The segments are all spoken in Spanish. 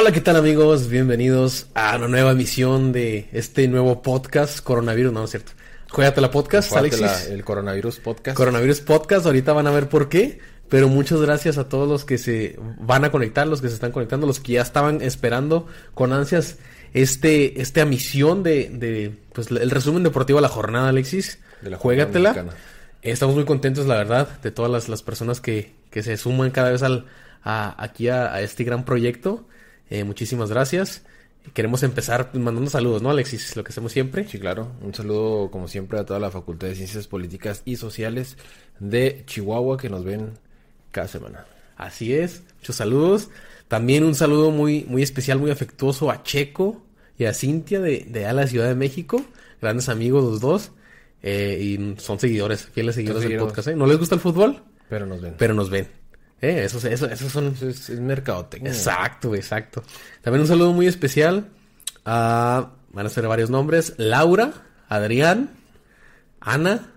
Hola, ¿qué tal amigos? Bienvenidos a una nueva emisión de este nuevo podcast Coronavirus, no, no es cierto. Juégate la podcast, Alexis. el Coronavirus Podcast. Coronavirus Podcast, ahorita van a ver por qué, pero muchas gracias a todos los que se van a conectar, los que se están conectando, los que ya estaban esperando con ansias este esta emisión de, de pues el resumen deportivo de la jornada, Alexis. De la Juégatela. Estamos muy contentos, la verdad, de todas las, las personas que, que se suman cada vez al, a, aquí a, a este gran proyecto. Eh, muchísimas gracias. Queremos empezar mandando saludos, ¿no, Alexis? Lo que hacemos siempre. Sí, claro. Un saludo, como siempre, a toda la Facultad de Ciencias Políticas y Sociales de Chihuahua que nos ven cada semana. Así es. Muchos saludos. También un saludo muy, muy especial, muy afectuoso a Checo y a Cintia de, de a la Ciudad de México. Grandes amigos los dos. Eh, y son seguidores, fieles seguidores del podcast. ¿eh? ¿No les gusta el fútbol? Pero nos ven. Pero nos ven. Eh, esos, esos, esos son Eso es, es mercadotecnia. Exacto, exacto. También un saludo muy especial a, van a ser varios nombres, Laura, Adrián, Ana,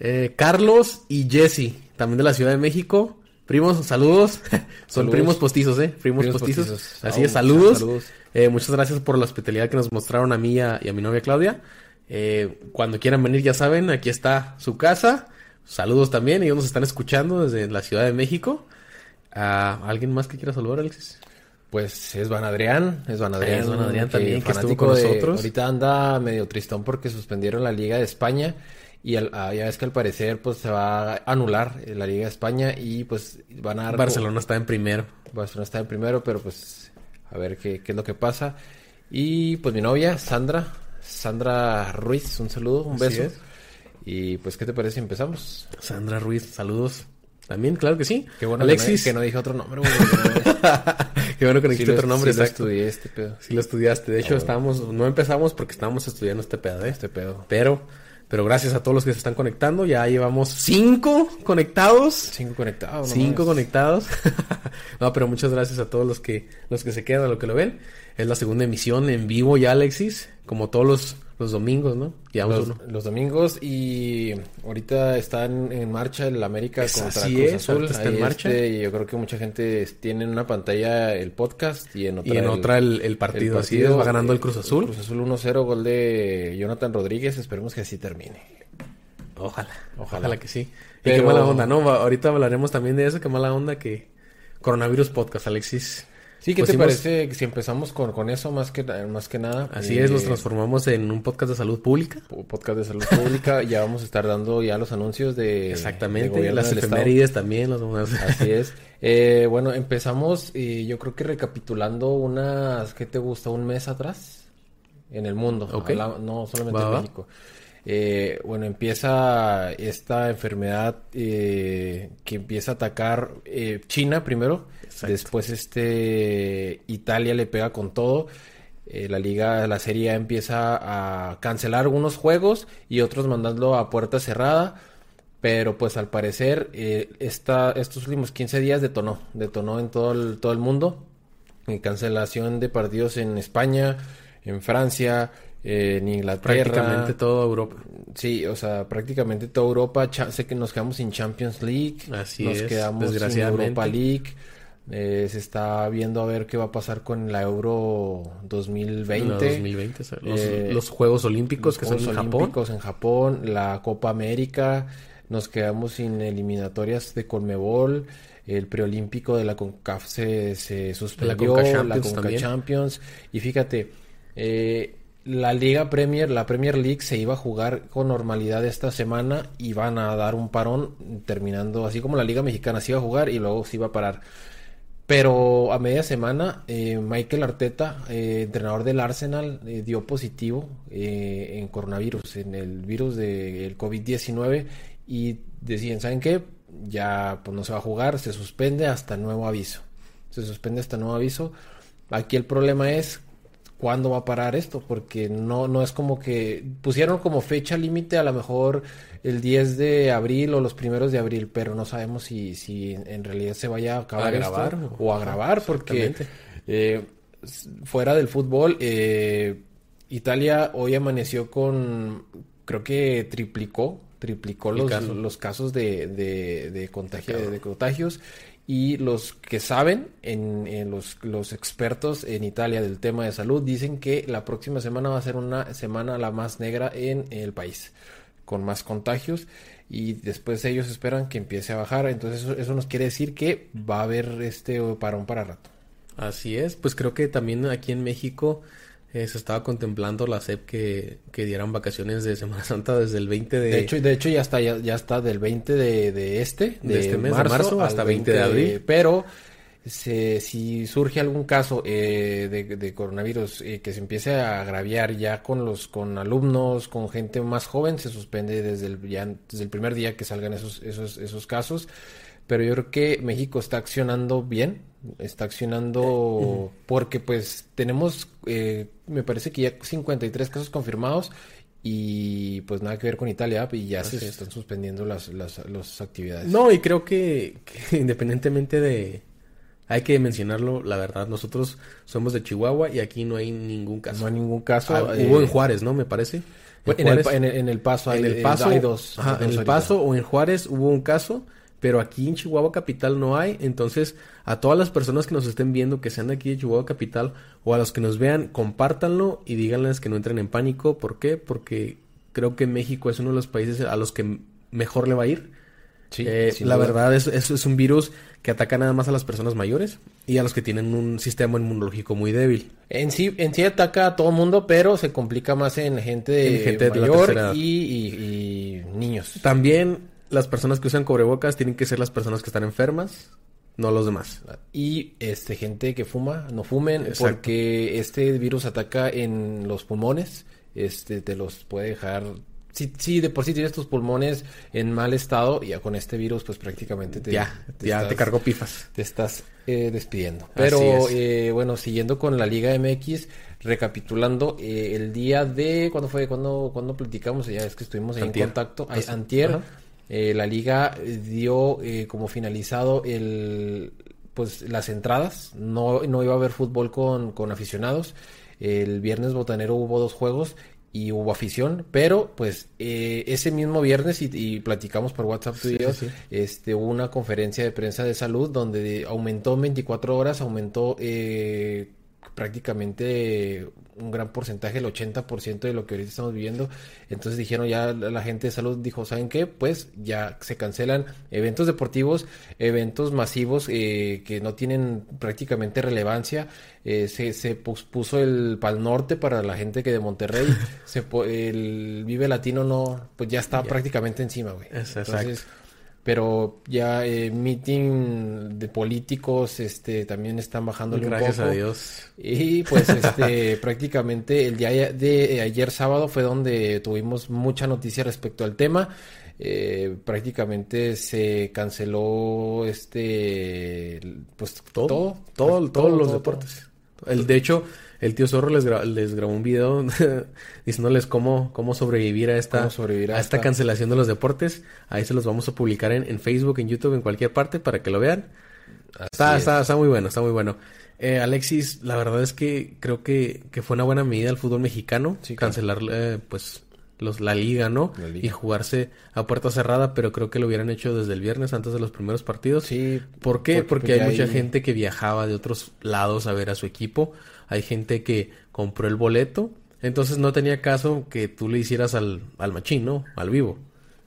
eh, Carlos y Jesse, también de la Ciudad de México. Primos, saludos. Son Saludos. primos postizos, ¿eh? Primos, Primos postizos. postizos. Así es, saludos. saludos. Eh, muchas gracias por la hospitalidad que nos mostraron a mí y a, y a mi novia Claudia. Eh, cuando quieran venir, ya saben, aquí está su casa. Saludos también, ellos nos están escuchando desde la Ciudad de México. Ah, ¿Alguien más que quiera saludar, Alexis? Pues es Van Adrián, es Van Adrián. Es Van Adrián también, que estuvo con de- nosotros. ahorita anda medio tristón porque suspendieron la Liga de España y al- ah, ya ves que al parecer pues se va a anular eh, la Liga de España y pues van a dar... Barcelona está en primero. Barcelona está en primero, pero pues a ver qué, qué es lo que pasa. Y pues mi novia, Sandra, Sandra Ruiz, un saludo, un Así beso. es. Y pues, ¿qué te parece si empezamos? Sandra Ruiz, saludos. También, claro que sí. Qué bueno Alexis, que no, que no dije otro nombre, güey. qué bueno que no dijiste lo- otro nombre, sí lo exacto. estudié este pedo. Sí lo estudiaste. De hecho, estábamos, no empezamos porque estábamos estudiando este pedo, ¿eh? Este pedo. Pero, pero gracias a todos los que se están conectando. Ya llevamos cinco conectados. Cinco conectados. no Cinco conectados. no, pero muchas gracias a todos los que, los que se quedan, a los que lo ven. Es la segunda emisión en vivo ya, Alexis. Como todos los, los domingos, ¿no? Llevamos Los, uno. los domingos y ahorita están en marcha el América Es contra así Cruz es, Azul. ahorita está en marcha. este, y yo creo que mucha gente tiene en una pantalla el podcast y en otra, Y en otra el, el partido. Así es, va ganando el Cruz Azul. Cruz Azul 1-0, gol de Jonathan Rodríguez. Esperemos que así termine. Ojalá, ojalá, Ojalá. que sí. Y qué mala onda, ¿no? Ahorita hablaremos también de eso, qué mala onda que Coronavirus Podcast, Alexis. Sí, ¿qué te Pusimos- parece si empezamos con, con eso más que, más que nada? Así Eh, es, nos transformamos en un podcast de salud pública. po- Podcast de salud pública. ya vamos a estar dando ya los anuncios de de Exactamente, gobierno las estado. efemérides también. Las vamos a Así es. Eh, bueno, empezamos, eh, yo creo que recapitulando unas, ¿qué te gusta? Un mes atrás en el mundo, Ok. Habla- no solamente Va, en va. Eh, bueno, empieza esta enfermedad eh, que empieza a atacar eh, China primero, Exacto. después este Italia le pega con todo. Eh, la liga, la serie A empieza a cancelar algunos juegos y otros mandando a puerta cerrada. Pero pues al parecer eh, esta, estos últimos 15 días detonó, detonó en todo el, todo el mundo. Cancelación de partidos en España, en Francia, eh, en Inglaterra. prácticamente toda Europa. Sí, o sea, prácticamente toda Europa. Cha- sé que nos quedamos sin Champions League. Así nos es, quedamos sin. Europa League. Eh, se está viendo a ver qué va a pasar con la Euro 2020. No, 2020, o sea, los, Eh, los Juegos Olímpicos los que son Juegos en Japón. Olímpicos en Japón, la Copa América, nos quedamos sin eliminatorias de Conmebol, el preolímpico de la CONCAF se, se suspendió, Conca la Conca. Champions, y fíjate, eh, la Liga Premier, la Premier League se iba a jugar con normalidad esta semana y van a dar un parón terminando, así como la Liga Mexicana se iba a jugar y luego se iba a parar. Pero a media semana, eh, Michael Arteta, eh, entrenador del Arsenal, eh, dio positivo en coronavirus, en el virus del COVID-19 y decían, ¿saben qué? Ya pues no se va a jugar, se suspende hasta nuevo aviso. Se suspende hasta nuevo aviso. Aquí el problema es cuándo va a parar esto, porque no, no es como que pusieron como fecha límite a lo mejor el 10 de abril o los primeros de abril, pero no sabemos si, si en realidad se vaya a acabar A esto grabar, o a grabar, porque eh, fuera del fútbol, eh, Italia hoy amaneció con, creo que triplicó triplicó los, los casos de, de, de, contagio, de contagios y los que saben, en, los, los, expertos en Italia del tema de salud, dicen que la próxima semana va a ser una semana la más negra en el país, con más contagios y después ellos esperan que empiece a bajar, entonces eso, eso nos quiere decir que va a haber este parón para rato. Así es, pues creo que también aquí en México eh, se estaba contemplando la SEP que, que, dieran vacaciones de Semana Santa desde el 20 de... De hecho, de hecho ya está, ya, está del 20 de, de este, de, este mes, de marzo hasta 20 de abril. pero si surge algún caso eh, de, coronavirus eh, que se empiece a agraviar ya con los con alumnos, con gente más joven, se suspende desde el, ya, desde el primer día que salgan esos, esos, esos casos pero yo creo que México está accionando bien, está accionando porque pues tenemos, eh, me parece que ya 53 casos confirmados y pues nada que ver con Italia y ya se están suspendiendo las, las, actividades. No, y creo que, independientemente de... Hay que mencionarlo, la verdad, nosotros somos de Chihuahua y aquí no hay ningún caso. No hay ningún caso. Ah, hubo en Juárez, ¿no? Me parece. En, el, Paso hay, en el paso, hay dos. en el Paso o en Juárez hubo un caso pero aquí en Chihuahua Capital no hay. Entonces, a todas las personas que nos estén viendo, que sean de aquí de Chihuahua Capital, o a los que nos vean, compártanlo y díganles que no entren en pánico. ¿Por qué? Porque creo que México es uno de los países a los que mejor le va a ir. Sí, eh, la verdad es, es, un virus que ataca nada más a las personas mayores y a los que tienen un sistema inmunológico muy débil. En sí, en sí ataca a todo mundo, pero se complica más en gente, gente mayor y, y, niños. También las personas que usan cubrebocas tienen que ser las personas que están enfermas, no los demás. Y este gente que fuma, no fumen, porque este virus ataca en los pulmones, este te los puede dejar si, si de por sí tienes tus pulmones en mal estado, ya con este virus, pues prácticamente te, ya, te, ya te cargó pifas. Te estás eh, despidiendo. Pero eh, bueno, siguiendo con la Liga MX, recapitulando, eh, el día de. ¿Cuándo fue? ¿Cuándo, cuando platicamos? Ya es que estuvimos en contacto. Antier. Eh, la liga eh, dio eh, como finalizado el pues las entradas. No, no iba a haber fútbol con, con aficionados. El viernes botanero hubo dos juegos y hubo afición, pero pues ese mismo viernes y, platicamos por WhatsApp tú este hubo una conferencia de prensa de salud donde aumentó 24 horas, aumentó prácticamente un gran porcentaje, el 80% de lo que ahorita estamos viviendo. Entonces dijeron ya la gente de salud dijo, ¿saben qué? Pues ya se cancelan eventos deportivos, eventos masivos eh, que no tienen prácticamente relevancia. Eh, se, se puso el Pal Norte para la gente que de Monterrey, se, el Vive Latino no, pues ya está prácticamente encima, güey. Entonces, pero ya eh, meeting de políticos este también están bajando gracias a Dios. Y pues este prácticamente el día de ayer sábado fue donde tuvimos mucha noticia respecto al tema. Eh, prácticamente se canceló este pues todo todo, todos los deportes. El de hecho el tío Zorro les, les grabó un video diciéndoles cómo, cómo sobrevivir a esta, a esta cancelación de los deportes. Ahí se los vamos a publicar en, Facebook, en YouTube, en cualquier parte para que lo vean. Está, está, está, muy bueno, está muy bueno. Eh, Alexis, la verdad es que creo que, que fue una buena medida el fútbol mexicano. cancelar eh, pues los, la liga, ¿no? Y jugarse a puerta cerrada, pero creo que lo hubieran hecho desde el viernes antes de los primeros partidos. Sí. ¿Por qué? Porque, pues, hay mucha gente que viajaba de otros lados a ver a su equipo hay gente que compró el boleto, entonces no tenía caso que tú le hicieras al, al machín, ¿no? Al vivo.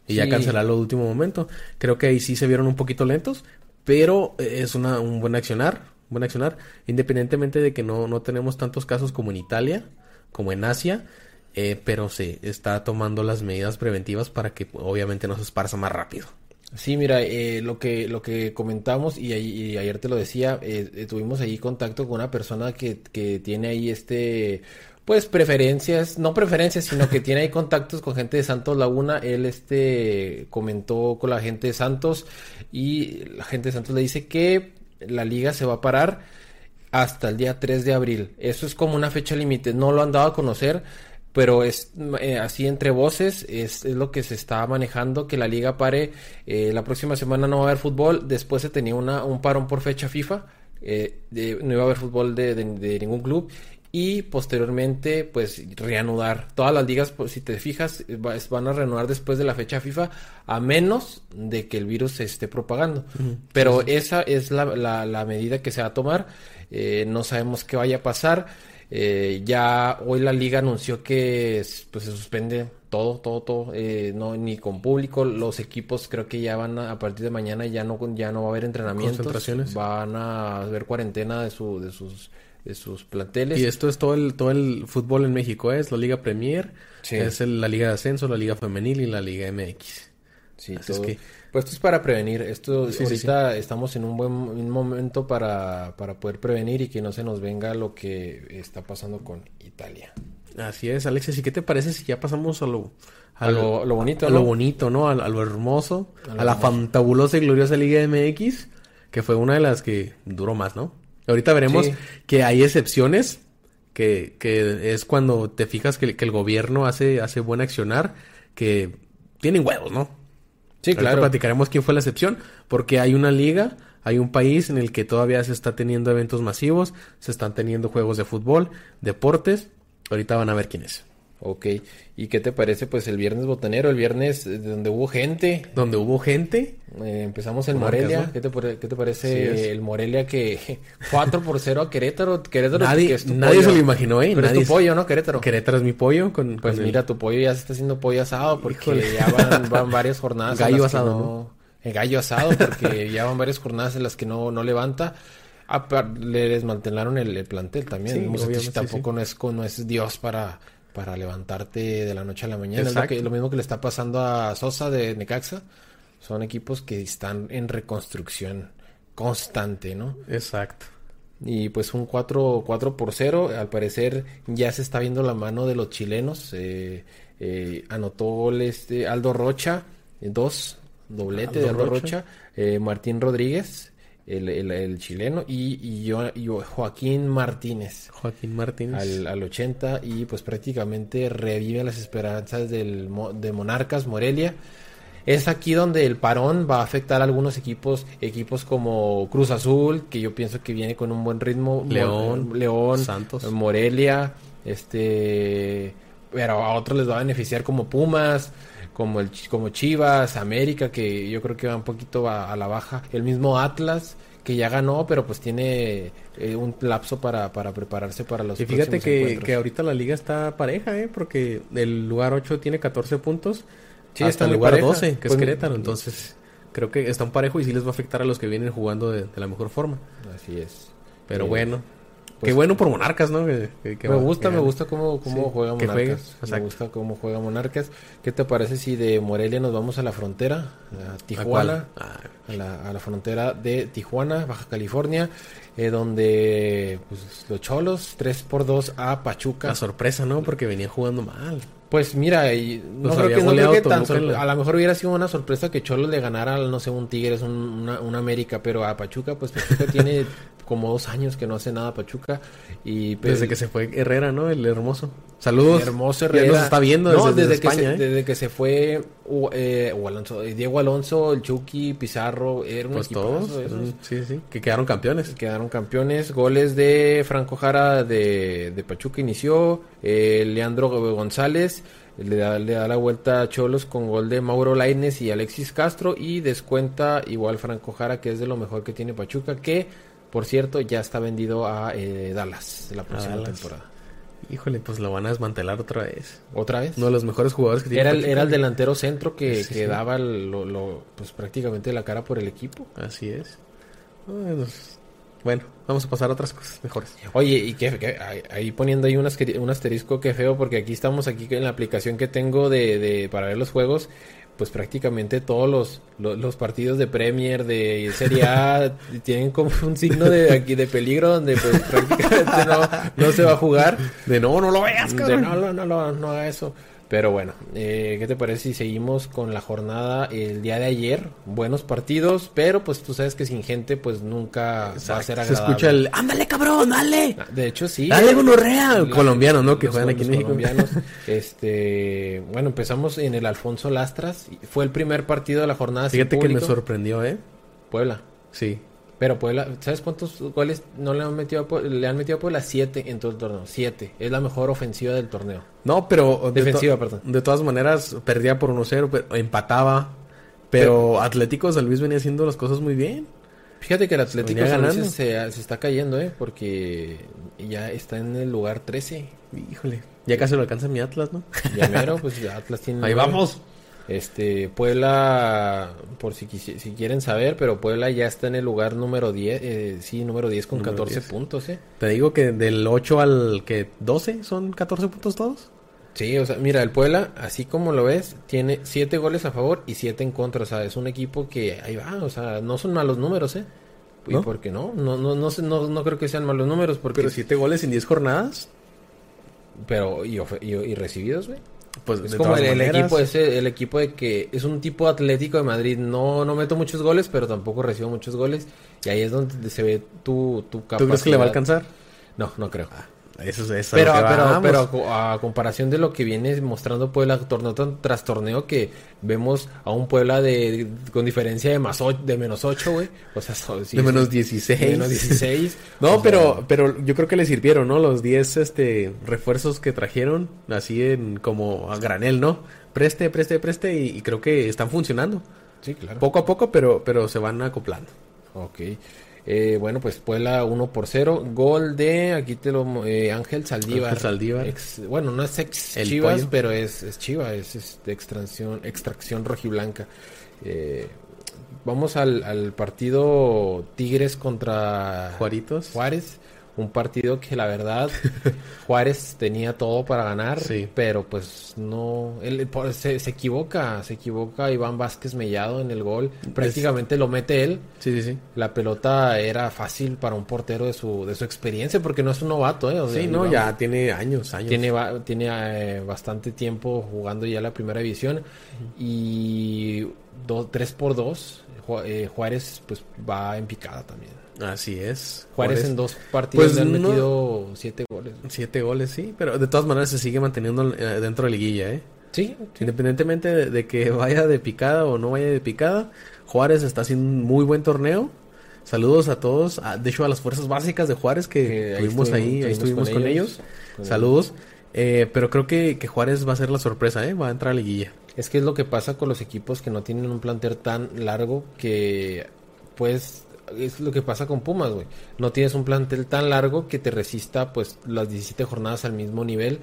Y ya cancelarlo de último momento. Creo que ahí sí se vieron un poquito lentos, pero es una, un buen accionar, buen accionar, independientemente de que no, no tenemos tantos casos como en Italia, como en Asia, eh, pero se está tomando las medidas preventivas para que obviamente no se esparza más rápido. Sí, mira, eh, lo que lo que comentamos y, ayer te lo decía, eh, eh, tuvimos ahí contacto con una persona que, que tiene ahí este, pues preferencias, no preferencias, sino que tiene ahí contactos con gente de Santos Laguna. Él este comentó con la gente de Santos y la gente de Santos le dice que la liga se va a parar hasta el día 3 de abril. Eso es como una fecha límite, no lo han dado a conocer pero es eh, así entre voces, es, lo que se está manejando, que la liga pare, eh, la próxima semana no va a haber fútbol, después se tenía una, un parón por fecha FIFA, eh, no iba a haber fútbol de, ningún club y posteriormente pues reanudar. Todas las ligas pues, si te fijas van a reanudar después de la fecha FIFA a menos de que el virus se esté propagando. Pero esa es la, la- la medida que se va a tomar. Eh, no sabemos qué vaya a pasar Eh, ya hoy la liga anunció que es- pues se suspende todo todo todo eh, no ni con público los equipos creo que ya van a, a partir de mañana ya no ya no va a haber entrenamientos Concentraciones. van a haber cuarentena de su de sus de sus planteles Y esto es todo el, todo el fútbol en México, ¿eh? es la Liga Premier, Sí. es el- la Liga de Ascenso, la Liga Femenil y la Liga MX. Sí, Así es todo. que- Pues esto es para prevenir. Esto Sí, sí, ahorita estamos en un buen un momento para, para poder prevenir y que no se nos venga lo que está pasando con Italia. Así es, Alexis, ¿y qué te parece si ya pasamos a lo, A lo- lo bonito, a ¿no? lo bonito, ¿no? A, a lo hermoso, A a, lo la hermoso. fantabulosa y gloriosa Liga MX, que fue una de las que duró más, ¿no? Ahorita veremos Sí. que hay excepciones, que, que es cuando te fijas que, que el gobierno hace, hace buen accionar, que tienen huevos, ¿no? Sí, Ahorita claro. platicaremos quién fue la excepción, porque hay una liga, hay un país en el que todavía se está teniendo eventos masivos, se están teniendo juegos de fútbol, deportes. Ahorita van a ver quién es. Ok. ¿Y qué te parece? Pues el viernes botanero, el viernes eh, donde hubo gente. Donde hubo gente, Eh, empezamos Monarcas, Morelia. ¿no? ¿Qué te, pare- qué te parece Sí el Morelia que 4 por 0 a Querétaro? Querétaro nadie, que es tu nadie pollo. se lo imaginó, ¿eh? Pero Nadie es tu pollo, ¿no? Querétaro. Querétaro es mi pollo. Con, Pues con el- mira, tu pollo ya se está haciendo pollo asado porque Híjole. ya van, van varias jornadas. en Gallo las que asado, no- El gallo asado porque ya van varias jornadas en las que no, no levanta. Le desmantelaron el, el plantel también. Sí, El tampoco no es no es Dios para, para levantarte de la noche a la mañana. Es lo, Exacto. que- lo mismo que le está pasando a Sosa de Necaxa. Son equipos que están en reconstrucción constante, ¿no? Exacto. Y pues un 4, 4 por 0. Al parecer ya se está viendo la mano de los chilenos. Eh, eh, anotó gol este Aldo Rocha, dos, doblete Aldo de Aldo Rocha. Rocha. Eh, Martín Rodríguez, el, el- el chileno. Y, y yo, Joaquín Martínez. Joaquín Martínez. Al, al 80 y pues prácticamente revive las esperanzas del, de Monarcas Morelia. Es aquí donde el parón va a afectar a algunos equipos, equipos como Cruz Azul, que yo pienso que viene con un buen ritmo, Mo- León, León, Santos. Morelia, este, pero a otros les va a beneficiar como Pumas, como el como Chivas, América, que yo creo que va un poquito a, a la baja, el mismo Atlas que ya ganó, pero pues tiene eh, un lapso para, para prepararse para los Y fíjate que, que ahorita la liga está pareja, ¿eh? Porque el lugar 8 tiene 14 puntos. Sí, hasta está el lugar pareja. 12, que es Pues, Querétaro. Entonces, creo que está un parejo y sí les va a afectar a los que vienen jugando de, de la mejor forma. Así es. Pero bueno. Pues- Qué bueno por Monarcas, ¿no? Que- que- que me va- gusta, me gusta cómo, cómo Sí, juega Monarcas. me gusta cómo juega Monarcas. ¿Qué te parece si de Morelia nos vamos a la frontera? A Tijuana. ¿A? Ah, a la, a la frontera de Tijuana, Baja California, eh, donde pues, los cholos 3 por 2 a Pachuca. la sorpresa, ¿no? Porque venía jugando mal. Pues mira, y no creo que, no creo que tan a lo mejor hubiera sido una sorpresa que Cholos le ganara, no sé, un Tigres, un, una, un América, pero a Pachuca, pues Pachuca tiene como dos años que no hace nada Pachuca y pues, Desde que se fue Herrera, ¿no? El hermoso. Saludos. Hermoso Herrera. nos está viendo No, desde, desde, España, que ¿eh? se, desde que se fue U- eh, Alonso, eh, Diego Alonso, el Chucky, Pizarro, era un Pues equipazo todos. esos. Sí, sí. Que quedaron campeones. Quedaron campeones. Goles de Franco Jara de, de Pachuca inició. eh, Leandro González le da, le da la vuelta a Cholos con gol de Mauro Laines y Alexis Castro. Y descuenta igual Franco Jara, que es de lo mejor que tiene Pachuca. Que, por cierto, ya está vendido a eh, Dallas la próxima Dallas. temporada. Híjole, pues lo van a desmantelar otra vez. ¿Otra vez? Uno de los mejores jugadores que tiene Era el, Pachuca. era el delantero centro que, Sí, que sí. daba el- lo, lo- pues prácticamente la cara por el equipo. Así es. Bueno, pues, bueno, vamos a pasar a otras cosas mejores. Oye, y que, que- ahí- poniendo ahí un asterisco que feo, porque aquí estamos aquí en la aplicación que tengo de, de- para ver los juegos, pues prácticamente todos los, los, los partidos de Premier, de Serie A, tienen como un signo de aquí de peligro donde pues prácticamente no, no se va a jugar. De no, no lo veas, De cabrón. no, no, no, no, no haga eso. Pero bueno, eh, ¿qué te parece si seguimos con la jornada el día de ayer? Buenos partidos, pero pues tú sabes que sin gente pues nunca va a ser se agradable. escucha el ándale cabrón, dale. De hecho, sí. Dale gonorrea. Colombianos, ¿no? Que juegan aquí en México. colombianos. Este, bueno, empezamos en el Alfonso Lastras. Fue el primer partido de la jornada. sin Fíjate que me sorprendió, ¿eh? Puebla. Sí. Pero Puebla, ¿sabes cuántos goles no le han metido a Puebla? Le han metido a Puebla siete en todo el torneo. Siete. Es la mejor ofensiva del torneo. No, pero... de Defensiva, to- perdón. De todas maneras, perdía por 1-0, pero empataba. Pero Atlético de San Luis venía haciendo las cosas muy bien. Fíjate que el Atlético San Luis se, se está cayendo, ¿eh? Porque ya está en el lugar 13. Híjole. Ya casi lo alcanza mi Atlas, ¿no? Ya mero, pues Atlas tiene... Ahí vamos. Este, Puebla, por si, si quieren saber, pero Puebla ya está en el lugar número 10, eh, sí, número 10 con Número 14 10. puntos, ¿eh? Te digo que del 8 al que 12 son 14 puntos todos. Sí, o sea, mira, el Puebla, así como lo ves, tiene 7 goles a favor y 7 en contra, o sea, es un equipo que ahí va, o sea, no son malos números, ¿eh? ¿Y ¿No? por qué no? No, no, no, no, no creo que sean malos números, porque... Pero 7 goles en 10 jornadas. Pero, y, y, y recibidos, güey. Pues Es de como todas el, equipo ese, el equipo de que es un tipo atlético de Madrid. No, no meto muchos goles, pero tampoco recibo muchos goles. Y ahí es donde se ve tu, tu capacidad. ¿Tú crees que le va a alcanzar? No, no creo. Eso es eso. pero, pero, pero a co- a comparación de lo que viene mostrando Puebla torneo tras torneo que vemos a un Puebla de, con diferencia de más o- de menos 8, güey. O sea, sí, de menos sí, 16. de menos 16. No, O sea, pero, pero yo creo que le sirvieron, ¿no? Los 10 este, refuerzos que trajeron, así en como a granel, ¿no? Preste, preste, preste, y, y creo que están funcionando. Sí, claro. Poco a poco, pero, pero se van acoplando. Ok. Eh, bueno, pues Puebla 1 por 0. Gol de, aquí te lo... eh, Ángel Saldívar. Ángel Saldívar. Ex- bueno, no es ex El Chivas, pollo. pero es, es Chiva, es, es de extracción, extracción rojiblanca. Eh, vamos al, al partido Tigres contra Juaritos. Juárez. Un partido que la verdad Juárez tenía todo para ganar, Sí. pero pues no, él, se, se equivoca, se equivoca Iván Vázquez Mellado en el gol, prácticamente lo mete él, Sí, sí, sí. la pelota era fácil para un portero de su, de su experiencia, porque no es un novato, ¿eh? O sea, Sí, no, Iván ya tiene años, años. Tiene, tiene eh, bastante tiempo jugando ya la primera división y do- 3 por 2 Juárez pues va en picada también. Así es. Juárez, en dos partidos Pues le han no- metido 7 goles. Siete goles, sí, pero de todas maneras se sigue manteniendo eh, dentro de la liguilla, ¿eh? Sí, sí. Independientemente de, de que vaya de picada o no vaya de picada, Juárez está haciendo un muy buen torneo. Saludos a todos, a- de hecho a las fuerzas básicas de Juárez que estuvimos ahí, ahí estuvimos con ellos. Saludos. Eh, pero creo que, que Juárez va a ser la sorpresa, ¿eh? Va a entrar a liguilla. Es que es lo que pasa con los equipos que no tienen un plantel tan largo que pues es lo que pasa con Pumas, güey. No tienes un plantel tan largo que te resista pues las 17 jornadas al mismo nivel.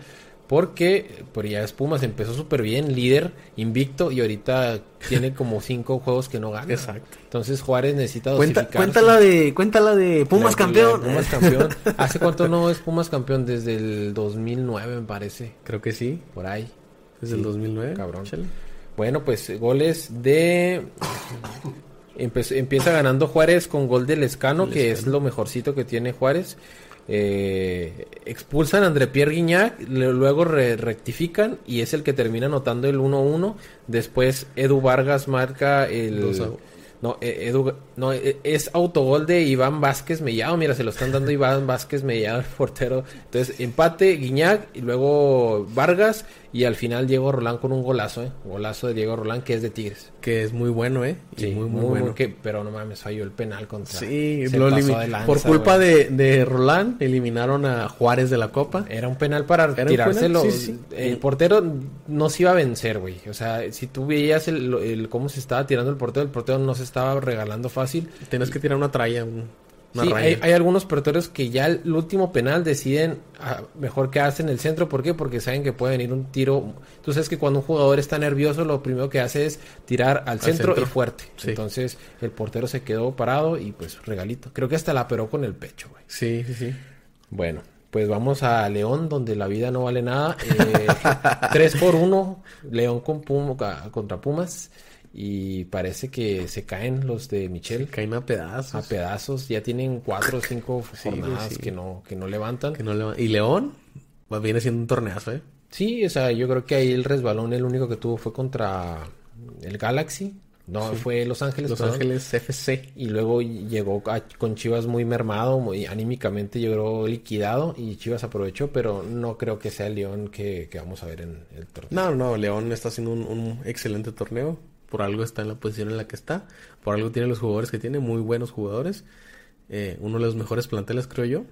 Porque, pues ya es Pumas, empezó súper bien, líder, invicto, y ahorita tiene como cinco juegos que no gana. Exacto. Entonces Juárez necesita Cuenta, dosificarse. cuéntala de, cuéntala de Pumas La- campeón. la de Pumas campeón. ¿Hace cuánto no es Pumas campeón? Desde el 2009, me parece. Creo que sí, Por ahí. desde Sí, el 2009. cabrón. Chale. Bueno, pues goles de... Empe- empieza ganando Juárez con gol del Escano, que es lo mejorcito que tiene Juárez. Eh, expulsan a André Pierre Guignac, luego re- rectifican y es el que termina anotando el 1-1. Después Edu Vargas marca el... No, eh, Edu, no, eh, es autogol de Iván Vázquez Mellado. Mira, se lo están dando Iván Vázquez Mellado, el portero. Entonces, empate, Guiñac y luego Vargas. Y al final Diego Rolán con un golazo, ¿eh? Golazo de Diego Rolán que es de Tigres. Que es muy bueno, ¿eh? Y Sí, muy, muy, bueno. que- pero no mames, falló el penal contra. Sí, se lo pasó elimi- de lanza, por culpa güey. de, de Roland, eliminaron a Juárez de la Copa. Era un penal para tirárselo. penal? Sí, sí. El portero no se iba a vencer, güey. O sea, si tú veías el, el- cómo se estaba tirando el portero, el portero no se estaba regalando fácil. Tienes que tirar una tralla, un- Sí, hay, hay algunos porteros que ya el último penal deciden ah, mejor quedarse en el centro. ¿Por qué? Porque saben que puede venir un tiro. Tú sabes que cuando un jugador está nervioso, lo primero que hace es tirar al centro, centro. y fuerte. Sí. Entonces el portero se quedó parado y pues regalito. Creo que hasta la peró con el pecho, güey. Sí, sí, sí. Bueno, pues vamos a León, donde la vida no vale nada. Eh, 3 por 1, León con Pum- ca- contra Pumas. Y parece que se caen los de Michel Caen a pedazos. a pedazos. Ya tienen cuatro o cinco Sí, jornadas sí. que no que no levantan. Que no le- Y León pues, viene siendo un torneazo, ¿eh? Sí, o sea, yo creo que ahí el resbalón el único que tuvo fue contra el Galaxy. No, fue Los Ángeles. Los perdón. Ángeles FC. Y luego llegó a- con Chivas muy mermado, muy anímicamente llegó liquidado y Chivas aprovechó, pero no creo que sea el León que, que vamos a ver en el torneo. No, no, León está haciendo un, un excelente torneo. Por algo está en la posición en la que está, por algo tiene los jugadores que tiene, muy buenos jugadores, eh, uno de los mejores planteles creo yo,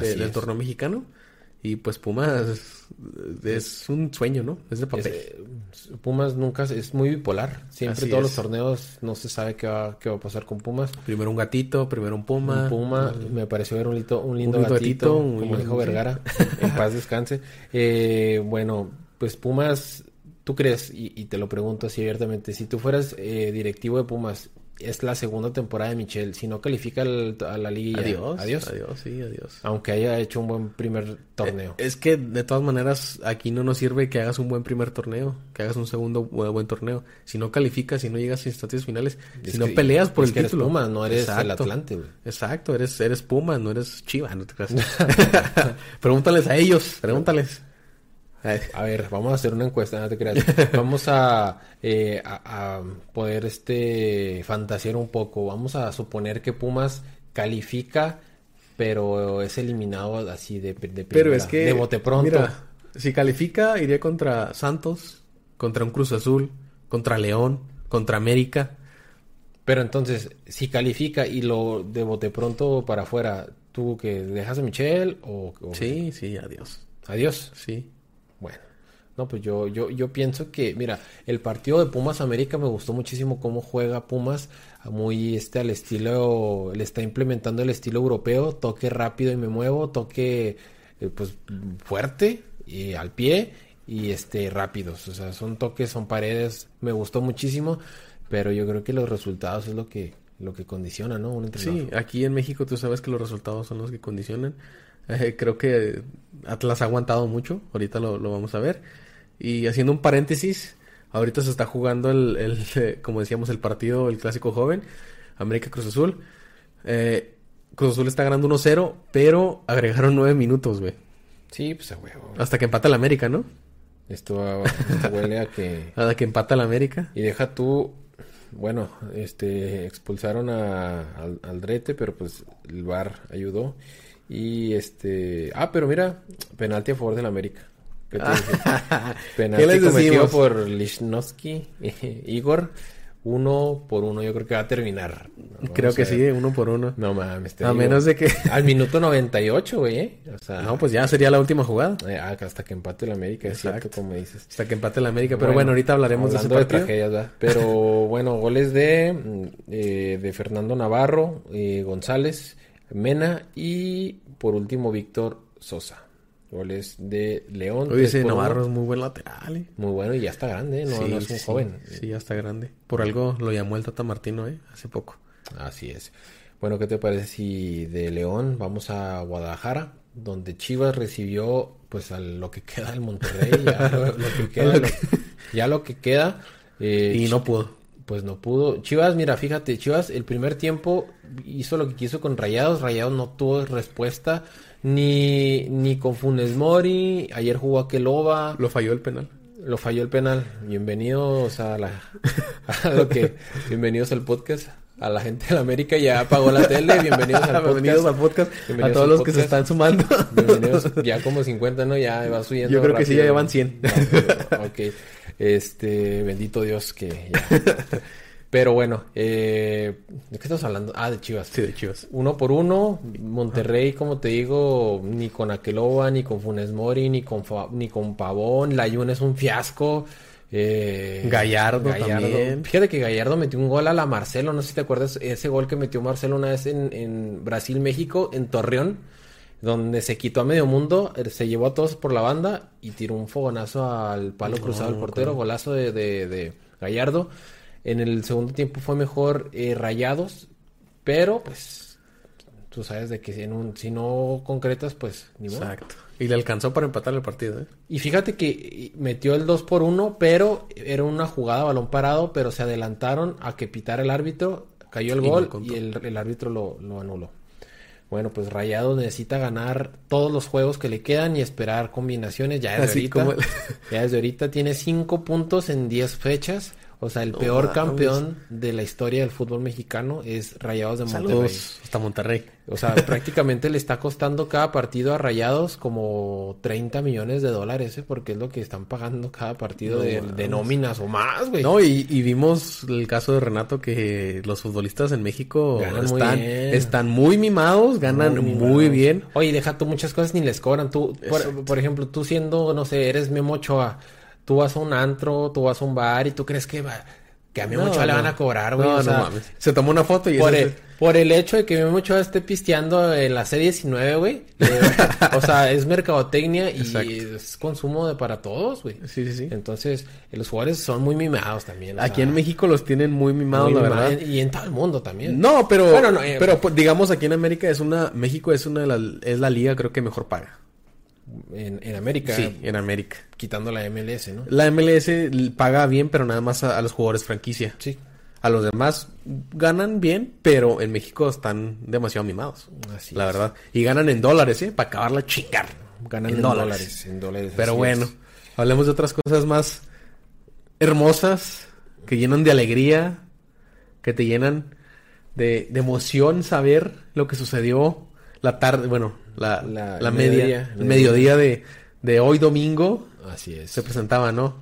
de- del torneo mexicano. Y pues Pumas es un sueño, ¿no? Es de papel. Es, eh, Pumas nunca es- muy bipolar. Siempre Así todos es. los torneos no se sabe qué va, qué va a pasar con Pumas. Primero un gatito, primero un puma. Un Puma, me pareció ver un, lito- un lindo gatito, gatito, un como dijo Vergara, en paz descanse. Eh, bueno, pues Pumas, ¿tú crees? Y, y te lo pregunto así abiertamente, si tú fueras eh, directivo de Pumas, es la segunda temporada de Michel, si no califica al- a la liga, Adiós. adiós, Adiós, sí, adiós. aunque haya hecho un buen primer torneo. Es que de todas maneras aquí no nos sirve que hagas un buen primer torneo, que hagas un segundo bu- buen, torneo. Si no calificas, si no llegas a instancias finales, Es si no peleas por es el que eres título. Pumas, no eres el Exacto. Atlante, güey. Exacto, eres, eres Puma, no eres Chiva, no te creas. pregúntales a ellos, pregúntales. A ver, vamos a hacer una encuesta, no te creas. Vamos a, eh, a, a poder este fantasear un poco. Vamos a suponer que Pumas califica, pero es eliminado así de, de Pero es que. de bote pronto. Mira, si califica, iría contra Santos, contra un Cruz Azul, contra León, contra América. Pero entonces, si califica y lo de bote pronto para afuera, ¿tú que dejas a Michelle o, o- Sí, sí, adiós. adiós? Sí. Bueno, no, pues yo, yo, yo pienso que, mira, el partido de Pumas América me gustó muchísimo cómo juega Pumas, muy este al estilo, le está implementando el estilo europeo, toque rápido y me muevo, toque eh, pues fuerte y al pie y este rápidos, o sea, son toques, son paredes, me gustó muchísimo, pero yo creo que los resultados es lo que, lo que condiciona, ¿no? Un entrenador. Sí, aquí en México tú sabes que los resultados son los que condicionan. Eh, creo que Atlas ha aguantado mucho, ahorita lo, lo vamos a ver. Y haciendo un paréntesis, ahorita se está jugando el, el, eh, como decíamos, el partido, el clásico joven, América Cruz Azul. Eh, Cruz Azul está ganando 1-0, pero agregaron 9 minutos, güey. Sí, pues a huevo. Hasta que empata el América, ¿no? Esto, esto huele a que... Hasta que empata el América. Y deja tú, bueno, este, expulsaron a, al, al Drete, pero pues el VAR ayudó. Y este, ah, pero mira, penalti a favor del América. ¿Qué te? Penalti ¿Qué les cometido por Lichnowsky, Igor, uno por uno, yo creo que va a terminar. Creo que sí, uno por uno. No mames, te A digo. menos de que... Al minuto 98, güey, ¿eh? O sea, No, pues ya sería la última jugada. eh, hasta que empate el América, es cierto, Exacto. como dices. Hasta que empate el América. Pero bueno, ahorita hablaremos de ese partido. tragedias, ¿verdad? Pero bueno, goles de, mm, eh, de Fernando Navarro, eh, González, Mena y por último Víctor Sosa. Goles de León. Oye, ese. Navarro es muy buen lateral, eh. Muy bueno y ya está grande, ¿eh? no, Sí, no es un sí, joven. Sí, ya está grande. Por algo lo llamó el Tata Martino, ¿eh? Hace poco. Así es. Bueno, ¿qué te parece si de León vamos a Guadalajara, donde Chivas recibió pues a lo que queda del Monterrey, ya lo, lo que queda, Lo lo- ya lo que queda. eh, Y no pudo. Pues no pudo. Chivas, mira, fíjate, Chivas el primer tiempo hizo lo que quiso con Rayados. Rayados no tuvo respuesta ni, ni con Funes Mori. Ayer jugó a Keloba. Lo falló el penal. Lo falló el penal. Bienvenidos a la a lo que bienvenidos al podcast. A la gente de la América ya apagó la tele. Bienvenidos al podcast. Bienvenidos al podcast. Bienvenidos a todos los que se están sumando. Bienvenidos. Ya como 50, ¿no? Ya va subiendo. Yo creo que sí, rápido. ya llevan 100. No, ok. Este, bendito Dios que ya. Pero bueno, eh, ¿de qué estamos hablando? Ah, de Chivas. Sí, de Chivas. Uno por uno, Monterrey, como te digo, ni con Aqueloba, ni con Funes Mori, ni con, Fa- ni con Pavón. La Jun es un fiasco. Eh, Gallardo también. Fíjate que Gallardo metió un gol a la Marcelo. No sé si te acuerdas ese gol que metió Marcelo una vez en, en Brasil-México, en Torreón, donde se quitó a medio mundo, eh, se llevó a todos por la banda y tiró un fogonazo al palo No, cruzado del portero, golazo de, de- de Gallardo. En el segundo tiempo fue mejor eh, Rayados, pero pues tú sabes de que si, en un- si no concretas, pues ni modo. Exacto. Y le alcanzó para empatar el partido, ¿eh? Y fíjate que metió el 2 por 1, pero era una jugada balón parado, pero se adelantaron a que pitara el árbitro, cayó el Y gol y el, el árbitro lo, lo anuló. Bueno, pues Rayados necesita ganar todos los juegos que le quedan y esperar combinaciones. Ya desde Así ahorita, como ya desde ahorita tiene 5 puntos en 10 fechas. O sea, el No peor campeón de la historia del fútbol mexicano es Rayados de Monterrey. Saludos hasta Monterrey. O sea, prácticamente le está costando cada partido a Rayados como 30 millones de dólares, ¿eh? Porque es lo que están pagando cada partido No de, nóminas o más, güey. No, y, y vimos el caso de Renato que los futbolistas en México Ganan muy están, bien. están muy mimados, ganan muy, mimados. bien. Oye, deja tú muchas cosas ni les cobran. Tú, por ejemplo, tú siendo, no sé, eres Memo Ochoa, tú vas a un antro, tú vas a un bar y tú crees que, va- que a Memo No, Ochoa le van a cobrar, güey. No, o no sea, mames. Se tomó una foto y por, eso el, por el hecho de que Memo Ochoa esté pisteando en la C19, güey. eh, o sea, es mercadotecnia y Exacto. es consumo de para todos, güey. Sí, sí, sí. Entonces, los jugadores son muy mimados también. Aquí sea, en México los tienen muy mimados, muy la verdad. Y en todo el mundo también. No, pero, Bueno, no, eh, pero pues, digamos aquí en América es una, México es una de las, es la liga creo que mejor paga. En, en América, Sí, en América. quitando la MLS, ¿no? La MLS paga bien, pero nada más a, a los jugadores franquicia. Sí. A los demás ganan bien, pero en México están demasiado mimados. Así la es. verdad. Y ganan en dólares, ¿eh? Para acabarla chingar. Ganan En en, dólares. dólares. En dólares. Pero bueno, es. hablemos de otras cosas más hermosas, que llenan de alegría, que te llenan de, de emoción saber lo que sucedió la tarde, bueno, la, La- media, mediodía, el mediodía de, de hoy domingo Así es. se presentaba, ¿no?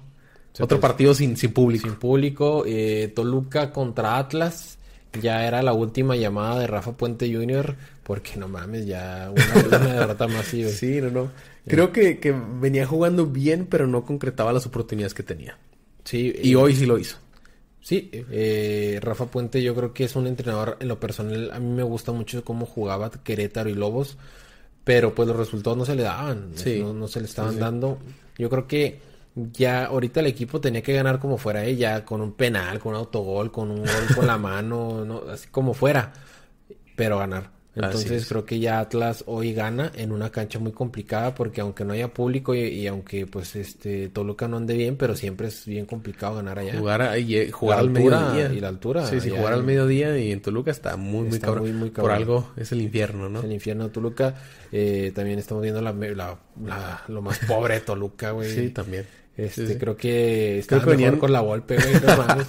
Se Otro partido sin, sin público. Sin público, eh, Toluca contra Atlas. Ya era la última llamada de Rafa Puente Jr. Porque no mames, ya una, una derrota más sí, no, no. Creo que, que venía jugando bien, pero no concretaba las oportunidades que tenía. Sí, Y eh, hoy sí lo hizo. Sí, eh, Rafa Puente yo creo que es un entrenador, en lo personal, a mí me gusta mucho cómo jugaba Querétaro y Lobos, pero pues los resultados no se le daban, Sí. no, no se le estaban Sí, sí. dando. Yo creo que ya ahorita el equipo tenía que ganar como fuera ella, con un penal, con un autogol, con un gol con la mano, no, así como fuera, pero ganar. Entonces es. creo que ya Atlas hoy gana en una cancha muy complicada porque aunque no haya público y, y aunque pues este Toluca no ande bien, pero siempre es bien complicado ganar allá. Jugar, a- y, eh, jugar La al mediodía. y la altura, Sí, sí, jugar al mediodía y en Toluca está muy, muy Está cabrón. muy, muy Por cabrón. algo es el infierno, ¿no? El infierno de Toluca. Eh, también estamos viendo la, la- la- lo más pobre de Toluca, güey. Sí, también. Este, Sí, sí. creo que estaba que mejor venían- con la Volpe, güey. No mames.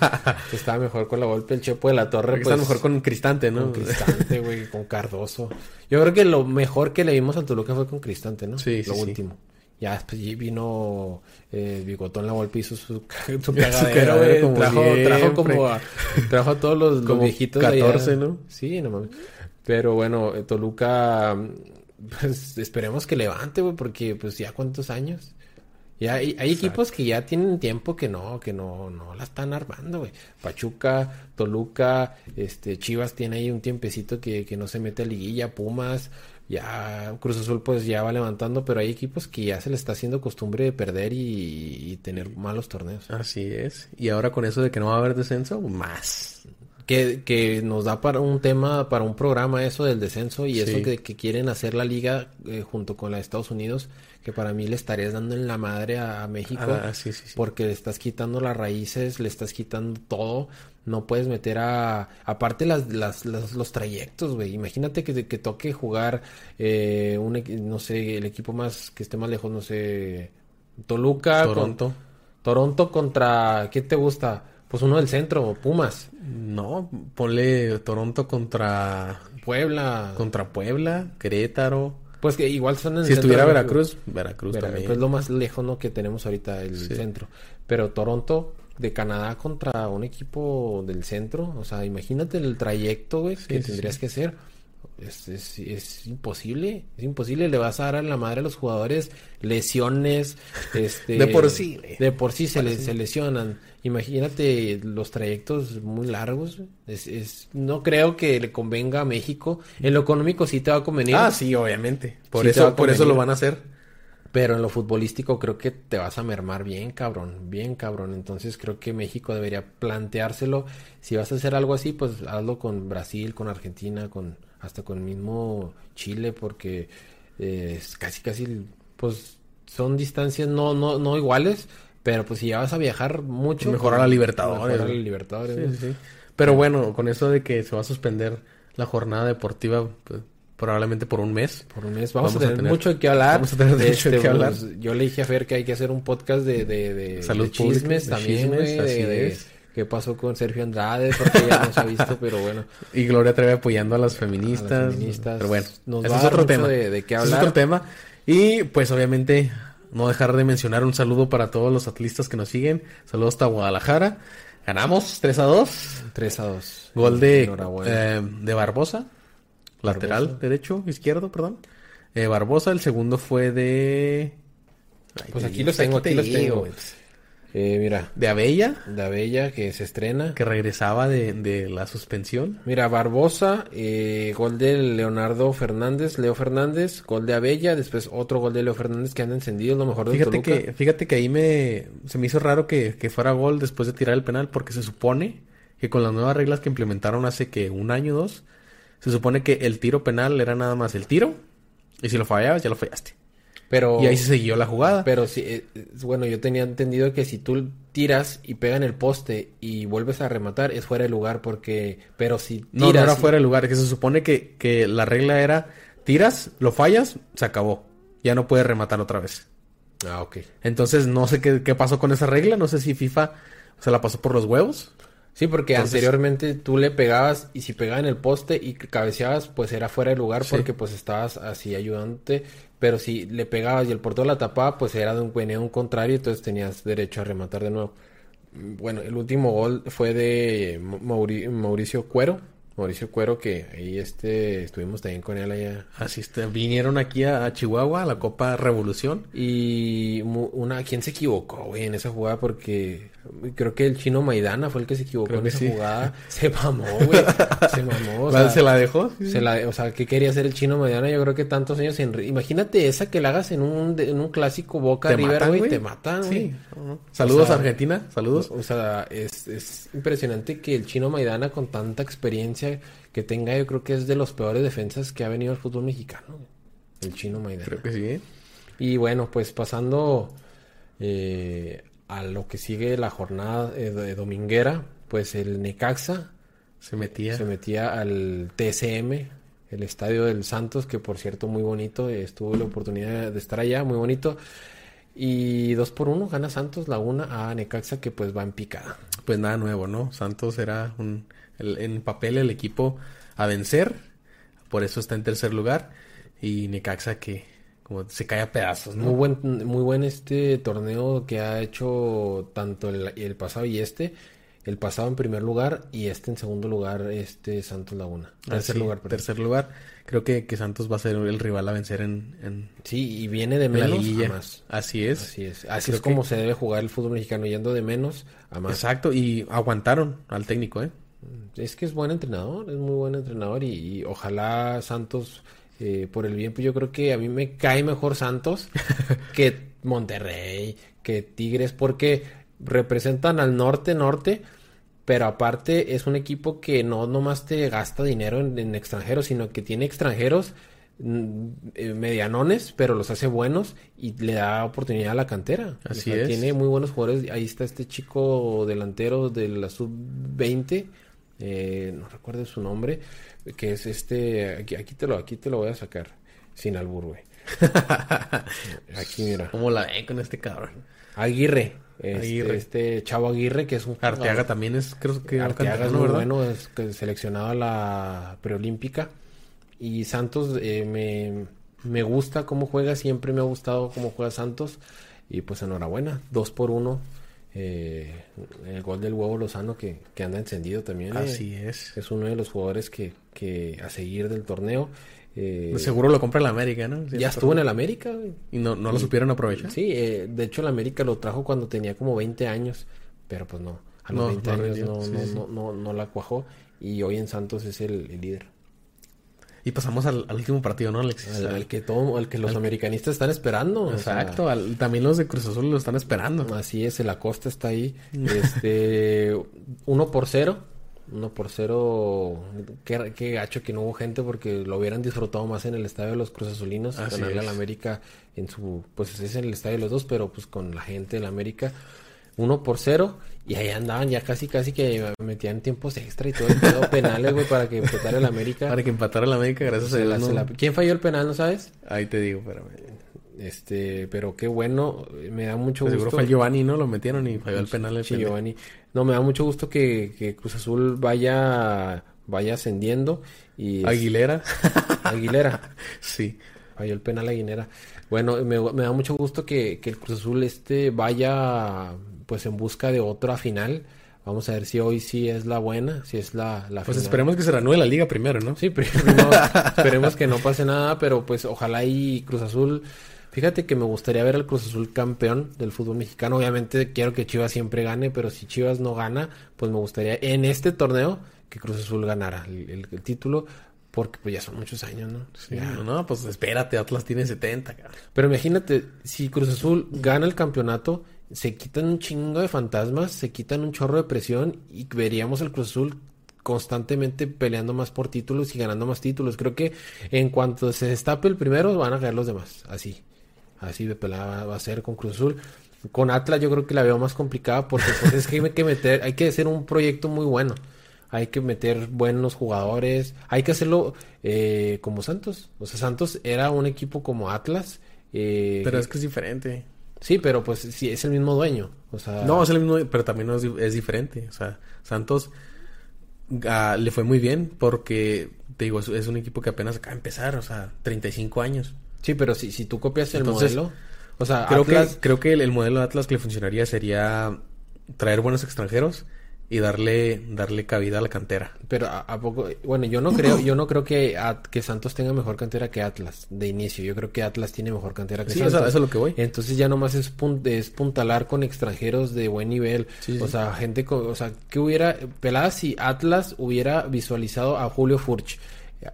estaba mejor con la Volpe. El Chepo de la Torre, Creo pues. está mejor con Cristante, ¿no? con Cristante, güey. Con Cardoso. Yo creo que lo mejor que le vimos al Toluca fue con Cristante, ¿no? Sí, sí, Lo sí. último. Ya después y vino eh, Bigotón la Volpe hizo su, su güey. como Trajo, trajo como a, trajo a todos los, los Como viejitos de allá. 14, ¿no? Sí, no mames. Pero bueno, eh, Toluca, pues esperemos que levante, güey, porque pues ya cuántos años. Ya hay, hay equipos que ya tienen tiempo que no, que no, no la están armando, güey. Pachuca, Toluca, este, Chivas tiene ahí un tiempecito que, que no se mete a liguilla, Pumas, ya Cruz Azul pues ya va levantando, pero hay equipos que ya se les está haciendo costumbre de perder y, y tener malos torneos. Así es. Y ahora con eso de que no va a haber descenso, más. Que, que nos da para un tema, para un programa eso del descenso y eso que quieren hacer la liga eh, junto con la de Estados Unidos, que para mí le estarías dando en la madre a, a México. Ah, sí, sí, sí. Porque le estás quitando las raíces, le estás quitando todo. No puedes meter a... Aparte las, las, las- los trayectos, güey. Imagínate que, que toque jugar, eh, un, no sé, el equipo más que esté más lejos, no sé, Toluca. con- Toronto. Toronto contra... ¿Qué te gusta? Pues uno del centro, Pumas. No, ponle Toronto contra Puebla. contra Puebla, Querétaro. Pues que igual son en el Si centro estuviera de Veracruz, Veracruz Vera- también. Pues lo más lejos ¿no? que tenemos ahorita el Sí. centro. Pero Toronto de Canadá contra un equipo del centro, o sea, imagínate el trayecto, güey, que sí, tendrías que hacer. Es, es, es imposible, es imposible, le vas a dar a la madre a los jugadores lesiones, este... De por sí. De por sí se, le- se lesionan. Imagínate los trayectos muy largos. Es, es, no creo que le convenga a México. En lo económico sí te va a convenir. Ah, sí, obviamente. Por Sí eso, por eso lo van a hacer. Pero en lo futbolístico creo que te vas a mermar bien, cabrón, bien, cabrón. Entonces creo que México debería planteárselo. Si vas a hacer algo así, pues hazlo con Brasil, con Argentina, con hasta con el mismo Chile, porque eh, es casi, casi, pues son distancias no, no, no iguales, pero pues si ya vas a viajar mucho, Mejor a pues, la Libertadores, mejor a la. Libertadores. Pero bueno, con eso de que se va a suspender la jornada deportiva, pues, probablemente por un mes. Por un mes. Vamos, Vamos a a tener mucho de qué hablar. vamos a tener mucho de qué hablar. pues, yo le dije a Fer que hay que hacer un podcast de, de, de- Salud de chismes pública, también, chismes, de- así de- es. Qué pasó con Sergio Andrade, porque ya no se ha visto, pero bueno. Y Gloria Trevi apoyando a las feministas. A las feministas. Pero bueno, Nos va es otro mucho tema. de- de qué Ese es hablar. otro tema. Y pues obviamente no dejar de mencionar un saludo para todos los atlistas que nos siguen. Saludos hasta Guadalajara. Ganamos 3 a 2. 3 a 2. Gol de, eh, de Barbosa. Lateral Barbosa. derecho, izquierdo, perdón. Eh, Barbosa, el segundo fue de... Ay, pues aquí los tengo, te aquí los tengo. Eh, mira, De Abella, la Bella que se estrena. que regresaba de, de la suspensión. Mira, Barbosa, eh, gol de Leonardo Fernández, Leo Fernández, gol de Abella, después otro gol de Leo Fernández que anda encendido, lo mejor de Fíjate Toluca. que, fíjate que ahí me se me hizo raro que, que fuera gol después de tirar el penal, porque se supone que con las nuevas reglas que implementaron hace que un año o dos, se supone que el tiro penal era nada más el tiro, y si lo fallabas, ya lo fallaste. Pero, Y ahí se siguió la jugada. pero sí, eh, bueno, yo tenía entendido que si tú tiras y pega en el poste y vuelves a rematar, es fuera de lugar porque, pero si tiras... no, no era fuera de lugar, que se supone que, que la regla era tiras, lo fallas, se acabó. Ya no puedes rematar otra vez. Ah, ok. Entonces no sé qué, qué pasó con esa regla, no sé si FIFA se la pasó por los huevos. Sí, porque Entonces- anteriormente tú le pegabas y si pegaba en el poste y cabeceabas, pues era fuera de lugar Sí. porque pues estabas así ayudándote. Pero si le pegabas y el portero la tapaba, pues era de un, venía un contrario, entonces tenías derecho a rematar de nuevo. Mm, Bueno, el último gol fue de Mauri- Mauricio Cuero. Mauricio Cuero, que ahí este estuvimos también con él allá. Así está, vinieron aquí a, a Chihuahua, a la Copa Revolución. Y una, ¿quién se equivocó, güey, en esa jugada? Porque creo que el chino Maidana fue el que se equivocó Creo en esa sí. jugada. Se mamó, güey. Se mamó. o La- sea, ¿Se la dejó? se la- o sea, ¿qué quería hacer el chino Maidana? Yo creo que tantos años en... Imagínate esa que la hagas en un, en un clásico Boca River, güey. Te matan, güey. Sí. Saludos O sea, a Argentina, saludos. O sea, es, es impresionante que el chino Maidana con tanta experiencia que tenga, yo creo que es de los peores defensas que ha venido al fútbol mexicano. El chino Maidana. Creo que sí. ¿eh? Y bueno, pues pasando eh, a lo que sigue la jornada eh, de dominguera, pues el Necaxa Se metía. se metía al TSM, el estadio del Santos, que por cierto muy bonito, estuve la oportunidad de estar allá, muy bonito. Y dos por uno gana Santos la una a Necaxa que pues va en picada. Pues nada nuevo, ¿no? Santos era un, el- en papel el equipo a vencer. Por eso está en tercer lugar. Y Necaxa que como se cae a pedazos, ¿no? Muy buen, muy buen este torneo que ha hecho tanto el, el pasado y este. El pasado en primer lugar y este en segundo lugar, este Santos Laguna. Tercer Así, lugar, perdón. tercer lugar. Creo que, que Santos va a ser el rival a vencer en, en, Sí, y viene de menos a más. Así es. Así es. Así Creo es como que- se debe jugar el fútbol mexicano, yendo de menos a más. Exacto. Y aguantaron al técnico, ¿eh? Es que es buen entrenador, es muy buen entrenador y, y ojalá Santos, eh, por el bien, pues yo creo que a mí me cae mejor Santos que Monterrey, que Tigres, porque representan al norte-norte, pero aparte es un equipo que no nomás te gasta dinero en, en extranjeros, sino que tiene extranjeros mm, eh, medianones, pero los hace buenos y le da oportunidad a la cantera. O Así sea, es. Tiene muy buenos jugadores. Ahí está este chico delantero de la sub-20, eh, no recuerdo su nombre, que es este, aquí, aquí te lo, aquí te lo voy a sacar, sin albur, güey. Aquí mira, ¿Cómo la ven con este cabrón? Aguirre, este, Aguirre. este chavo Aguirre, que es un Arteaga también es, creo que Arteaga es muy ¿verdad? bueno, es seleccionado a la preolímpica. Y Santos eh, me, me gusta cómo juega, siempre me ha gustado cómo juega Santos. Y pues enhorabuena, dos por uno. Eh, el gol del huevo Lozano que, que anda encendido también. eh, Así es. es uno de los jugadores que, que a seguir del torneo. eh, De Seguro lo compra el América, ¿no? Ya estuvo en el América. Y no, no lo supieron aprovechar. Sí, eh, de hecho el América lo trajo cuando tenía como 20 años, pero pues no, a los No, 20 no años no, sí, no, sí. no, no, no la cuajó y hoy en Santos es el, el líder. Y pasamos al, al último partido, ¿no, Alexis? Al, al que todo, al que los americanistas están esperando. o sea, Exacto. al- también los de Cruz Azul lo están esperando. así es, el Acosta está ahí. Este, uno por cero. Uno por cero. Qué, qué gacho que no hubo gente porque lo hubieran disfrutado más en el estadio de los Cruz Azulinos. Así ganarle al América en su. Pues es en el estadio de los dos, pero pues con la gente del América. Uno por cero. Y ahí andaban ya casi, casi que metían tiempos extra y todo el pedo penales, güey, para que empezara el América. Para que empatara el América, gracias a Se Dios. no- la- ¿Quién falló el penal, no sabes? Ahí te digo, pero Este, pero qué bueno, me da mucho seguro gusto. fue el Giovanni, ¿no? Lo metieron y falló el penal el Sí. Giovanni. No, me da mucho gusto que, que Cruz Azul vaya, vaya ascendiendo. Y es- Aguilera. Aguilera. sí. Falló el penal Aguilera. Bueno, me, me da mucho gusto que, que el Cruz Azul este vaya pues en busca de otra final. Vamos a ver si hoy sí es la buena, si es la, la Pues final. esperemos que se reanude la liga primero, ¿no? Sí, primero esperemos que no pase nada, pero pues ojalá y Cruz Azul. Fíjate que me gustaría ver al Cruz Azul campeón del fútbol mexicano. Obviamente quiero que Chivas siempre gane, pero si Chivas no gana, pues me gustaría en este torneo que Cruz Azul ganara el, el- el título, porque pues ya son muchos años, ¿no? Sí, Ya. no, pues espérate, Atlas tiene 70, cabrón. Pero imagínate, si Cruz Azul gana el campeonato, se quitan un chingo de fantasmas, se quitan un chorro de presión y veríamos al Cruz Azul constantemente peleando más por títulos y ganando más títulos. Creo que en cuanto se destape el primero, van a caer los demás. Así. Así de pelada va a ser con Cruz Azul. Con Atlas yo creo que la veo más complicada porque pues, es que hay que meter, hay que hacer un proyecto muy bueno. Hay que meter buenos jugadores. Hay que hacerlo eh, como Santos. O sea, Santos era un equipo como Atlas. eh, Pero es que es diferente. Sí, pero pues sí, es el mismo dueño. O sea, No, es el mismo, pero también es, es diferente. O sea, Santos ah, le fue muy bien porque, te digo, es, es un equipo que apenas acaba de empezar, o sea, 35 años. sí, pero si, si tú copias el modelo, o sea, Creo Atlas, que, creo que el, el modelo de Atlas que le funcionaría sería traer buenos extranjeros y darle, darle cabida a la cantera. pero a, a poco, bueno, yo no creo, yo no creo que, que Santos tenga mejor cantera que Atlas de inicio. Yo creo que Atlas tiene mejor cantera que Sí, Santos. eso, eso es lo que voy. Entonces ya nomás es, pun- es puntalar con extranjeros de buen nivel. Sí, o sí. sea, gente con, o sea, que hubiera, pelada si Atlas hubiera visualizado a Julio Furch.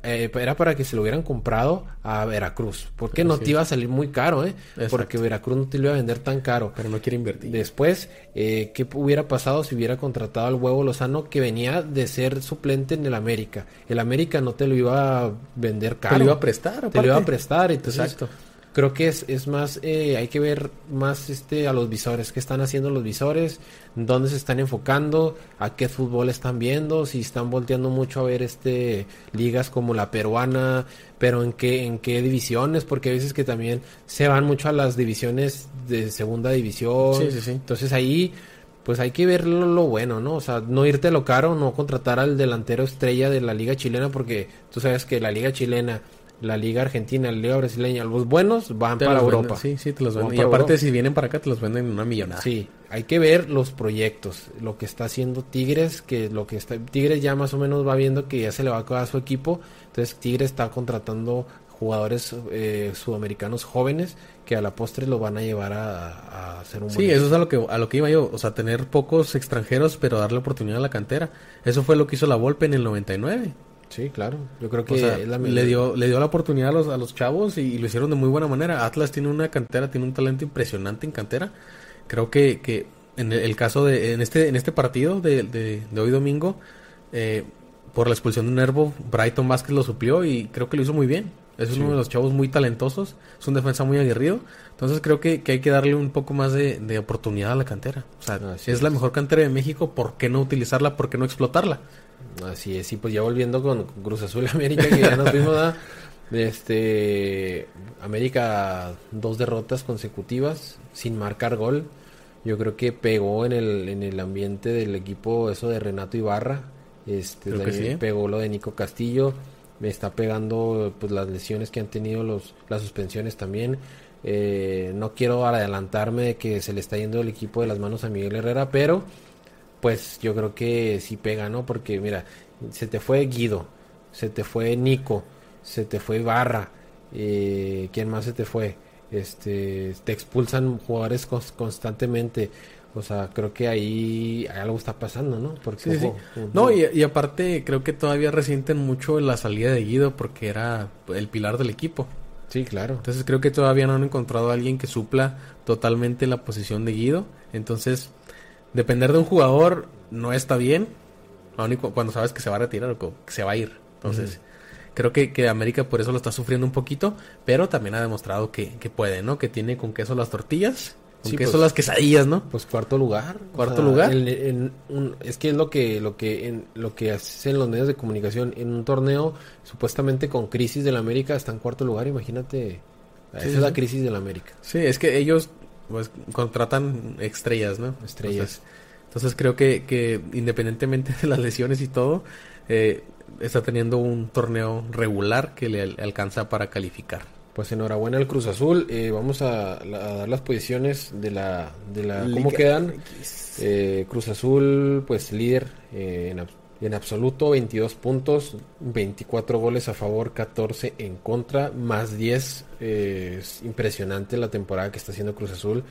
Eh, era para que se lo hubieran comprado a Veracruz. Porque no te iba a salir muy caro, ¿eh? Exacto. Porque Veracruz no te lo iba a vender tan caro. Pero no quiere invertir. Después, eh, ¿qué hubiera pasado si hubiera contratado al huevo Lozano que venía de ser suplente en el América? El América no te lo iba a vender caro. Te lo iba a prestar, Te lo iba a prestar. Entonces, Exacto. Creo que es, es más, eh, hay que ver más este a los visores, qué están haciendo los visores, dónde se están enfocando, a qué fútbol están viendo, si están volteando mucho a ver este ligas como la peruana, pero en qué, en qué divisiones, porque a veces que también se van mucho a las divisiones de segunda división. Sí, sí, sí. Entonces ahí pues hay que ver lo, lo bueno, ¿no? O sea, no irte lo caro, no contratar al delantero estrella de la liga chilena porque tú sabes que la liga chilena, la liga argentina, la liga brasileña, los buenos van Te para Europa. venden, sí, sí, te los venden. Y aparte, Europa. si vienen para acá, te los venden en una millonada. Sí, hay que ver los proyectos, lo que está haciendo Tigres, que lo que está Tigres ya más o menos va viendo que ya se le va a acabar su equipo, entonces Tigres está contratando jugadores eh, sudamericanos jóvenes que a la postre lo van a llevar a, a hacer un Sí, eso es a lo que a lo que iba yo, o sea, tener pocos extranjeros, pero darle oportunidad a la cantera. Eso fue lo que hizo la Volpe en el 99. Sí, claro. Yo creo que O sea, le dio le dio la oportunidad a los a los chavos y, lo hicieron de muy buena manera. Atlas tiene una cantera, tiene un talento impresionante en cantera. Creo que, que en el, el caso de en este en este partido de, de, de hoy domingo eh, por la expulsión de Nervo, Brighton Vázquez lo suplió y creo que lo hizo muy bien. Es Sí. uno de los chavos muy talentosos, es un defensa muy aguerrido. Entonces creo que, que hay que darle un poco más de, de oportunidad a la cantera. O sea, Así es, la mejor cantera de México, ¿por qué no utilizarla? ¿Por qué no explotarla? Así es, y pues ya volviendo con Cruz Azul América, que ya nos vimos, ¿verdad? este América dos derrotas consecutivas sin marcar gol. Yo creo que pegó en el, en el ambiente del equipo eso de Renato Ibarra. Este sí. pegó lo de Nico Castillo. Me está pegando pues las lesiones que han tenido los, las suspensiones también. Eh, no quiero adelantarme de que se le está yendo el equipo de las manos a Miguel Herrera, pero pues yo creo que sí pega, ¿no? Porque mira, se te fue Guido, se te fue Nico, se te fue Barra, eh, ¿quién más se te fue? Este, te expulsan jugadores cons- constantemente. O sea, creo que ahí algo está pasando, ¿no? Porque Sí, sí. ojo, No, y, y aparte creo que todavía resienten mucho la salida de Guido porque era el pilar del equipo. sí, claro. Entonces creo que todavía no han encontrado a alguien que supla totalmente la posición de Guido. Entonces, depender de un jugador no está bien. Cuando sabes que se va a retirar o que se va a ir. Entonces, creo que, que América por eso lo está sufriendo un poquito, pero también ha demostrado que, que puede, ¿no? Que tiene con queso las tortillas, con Sí, queso pues. las quesadillas, ¿no? Pues cuarto lugar. o Cuarto lugar. en- en un- es que es lo que lo que en, lo que hacen los medios de comunicación en un torneo supuestamente con crisis del América está en cuarto lugar. Imagínate, esa Sí, es la crisis del América. Sí, es que ellos pues contratan estrellas, ¿no? Estrellas. Entonces, Entonces creo que, que independientemente de las lesiones y todo, eh, está teniendo un torneo regular que le alcanza para calificar. Pues enhorabuena al Cruz Azul. Eh, vamos a, dar las posiciones de la, de la cómo quedan. Eh, Cruz Azul, pues líder en, en, absoluto, 22 puntos, 24 goles a favor, 14 en contra, más 10. es impresionante la temporada que está haciendo Cruz Azul.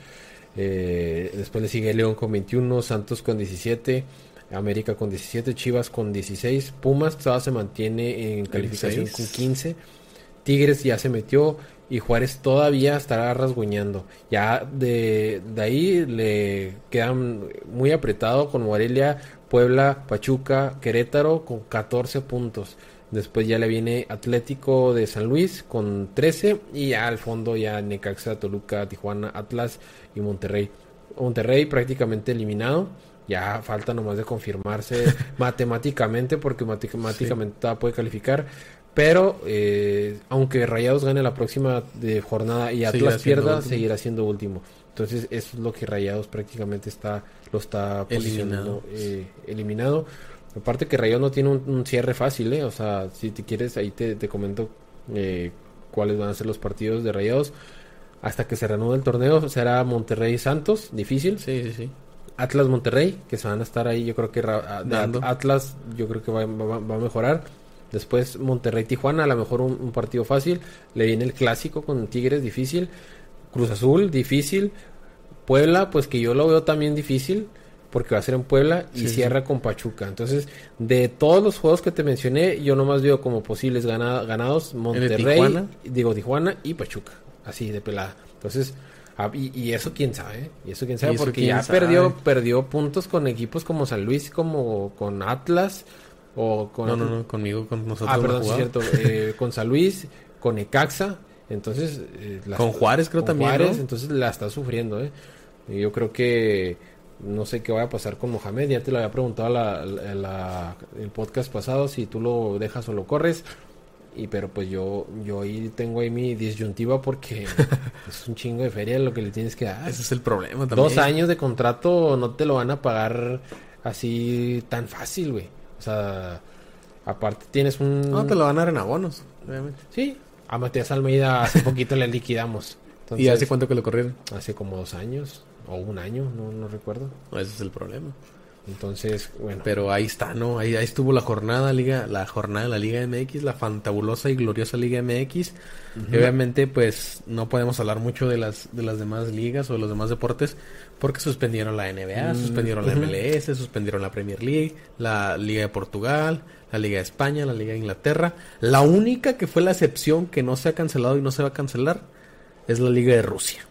Eh, después le sigue León con 21, Santos con 17, América con 17, Chivas con 16, Pumas todavía se mantiene en calificación con 15, Tigres ya se metió y Juárez todavía estará rasguñando. Ya de, de ahí le quedan muy apretado con Morelia, Puebla, Pachuca, Querétaro con 14 puntos. Después ya le viene Atlético de San Luis con 13 y ya al fondo ya Necaxa, Toluca, Tijuana, Atlas y Monterrey. Monterrey prácticamente eliminado. Ya falta nomás de confirmarse matemáticamente porque matemáticamente puede calificar. Pero eh, aunque Rayados gane la próxima de jornada y Atlas pierda, seguirá siendo último. Entonces eso es lo que Rayados prácticamente está lo está eliminado. Eh, eliminado. Aparte que Rayados no tiene un, cierre fácil, ¿eh? O sea, si te quieres, ahí te, comento eh, cuáles van a ser los partidos de Rayados. Hasta que se reanude el torneo será Monterrey Santos, difícil. Sí, sí, sí. Atlas Monterrey, que se van a estar ahí, yo creo que Atlas, yo creo que va, a mejorar. Después Monterrey Tijuana, a lo mejor un, partido fácil. Le viene el clásico con Tigres, difícil. Cruz Azul, difícil. Puebla, pues que yo lo veo también difícil porque va a ser en Puebla y cierra con Pachuca. Entonces, de todos los juegos que te mencioné, yo nomás veo como posibles ganados Monterrey, digo Tijuana y Pachuca, así de pelada. Entonces, ah, y, eso quién sabe, y eso quién sabe, porque ya perdió perdió puntos con equipos como San Luis, como con Atlas o con No, no, no, conmigo con nosotros. Ah, perdón, es cierto, eh, con San Luis, con Ecaxa, entonces eh, con Juárez creo también, Juárez, entonces la está sufriendo, eh. Y yo creo que no sé qué va a pasar con Mohamed. Ya te lo había preguntado la, el podcast pasado si tú lo dejas o lo corres. Y pero pues yo yo ahí tengo ahí mi disyuntiva porque es un chingo de feria lo que le tienes que dar. Ese es el problema también. Dos años de contrato no te lo van a pagar así tan fácil, güey. O sea, aparte tienes un... No, te lo van a dar en abonos, obviamente. Sí, a Matías Almeida hace poquito le liquidamos. ¿Y hace cuánto que lo corrieron? Hace como dos años o un año, no, no recuerdo. Ese es el problema. Entonces, bueno. Pero ahí está, ¿no? Ahí, ahí estuvo la jornada, liga, la jornada de la Liga MX, la fantabulosa y gloriosa Liga MX. obviamente, pues, no podemos hablar mucho de las, de las demás ligas o de los demás deportes, porque suspendieron la NBA, mm, suspendieron la MLS, suspendieron la Premier League, la Liga de Portugal, la Liga de España, la Liga de Inglaterra. La única que fue la excepción que no se ha cancelado y no se va a cancelar es la Liga de Rusia.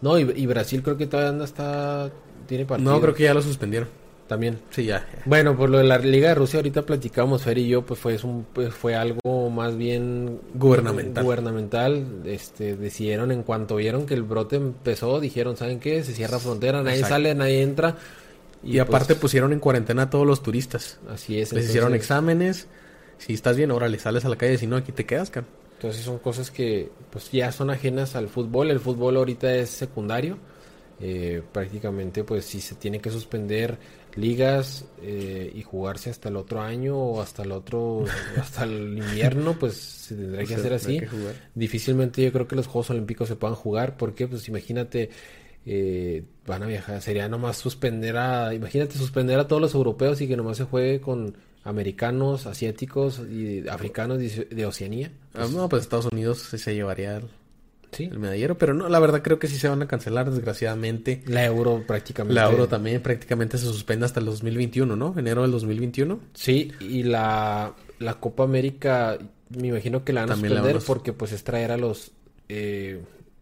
No, y, Brasil creo que todavía anda hasta... Tiene partido. No, creo que ya lo suspendieron. También. Sí, ya, Bueno, por lo de la Liga de Rusia ahorita platicamos, Fer y yo, pues fue, un, pues fue algo más bien gubernamental. Gubernamental. Este, decidieron en cuanto vieron que el brote empezó, dijeron, ¿saben qué? Se cierra frontera, nadie sale, nadie entra. Y, aparte pues pusieron en cuarentena a todos los turistas. Así es. Les hicieron exámenes. Si estás bien, órale, sales a la calle, si no, aquí te quedas, cara. Entonces son cosas que pues ya son ajenas al fútbol. El fútbol ahorita es secundario. Eh, prácticamente pues si se tiene que suspender ligas eh, y jugarse hasta el otro año o hasta el otro hasta el invierno pues se tendrá que hacer así. difícilmente yo creo que los Juegos Olímpicos se puedan jugar. Porque pues imagínate eh, van a viajar sería nomás suspender a imagínate suspender a todos los europeos y que nomás se juegue con americanos, asiáticos y africanos de, Oceanía. Ah, no, pues Estados Unidos se llevaría el, medallero, pero no, la verdad creo que sí se van a cancelar, desgraciadamente. La euro prácticamente. La euro también prácticamente se suspende hasta el 2021, ¿no? Enero del 2021. Sí, y la, la Copa América, me imagino que la van a suspender porque pues es traer a los... Eh,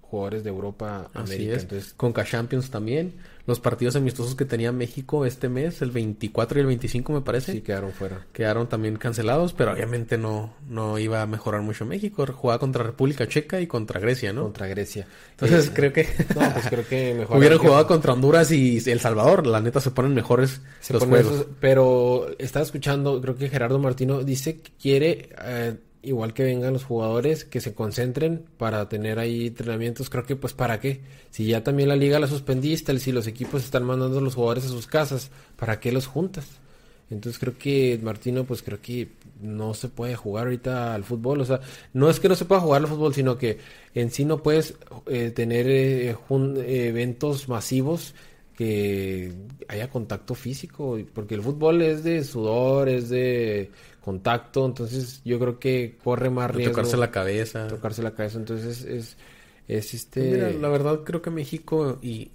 jugadores de Europa, América. Entonces... Con Champions también. Los partidos amistosos que tenía México este mes, el 24 y el 25 me parece. Sí, quedaron fuera. Quedaron también cancelados, pero obviamente no, no iba a mejorar mucho México. Jugaba contra República Checa y contra Grecia, ¿no? Contra Grecia. Entonces eh, creo que... no, pues creo que mejor... Hubieran jugado contra Honduras y El Salvador. La neta se ponen mejores los juegos. pero estaba escuchando, creo que Gerardo Martino dice que quiere... Eh, igual que vengan los jugadores, que se concentren para tener ahí entrenamientos. Creo que pues para qué. Si ya también la liga la suspendiste, si los equipos están mandando a los jugadores a sus casas, ¿para qué los juntas? Entonces creo que Martino, pues creo que no se puede jugar ahorita al fútbol. O sea, no es que no se pueda jugar al fútbol, sino que en sí no puedes eh, tener eh, eventos masivos que haya contacto físico, porque el fútbol es de sudor, es de contacto, entonces yo creo que corre más riesgo. Tocarse la cabeza. Tocarse la cabeza, entonces es, es este... la verdad creo que México y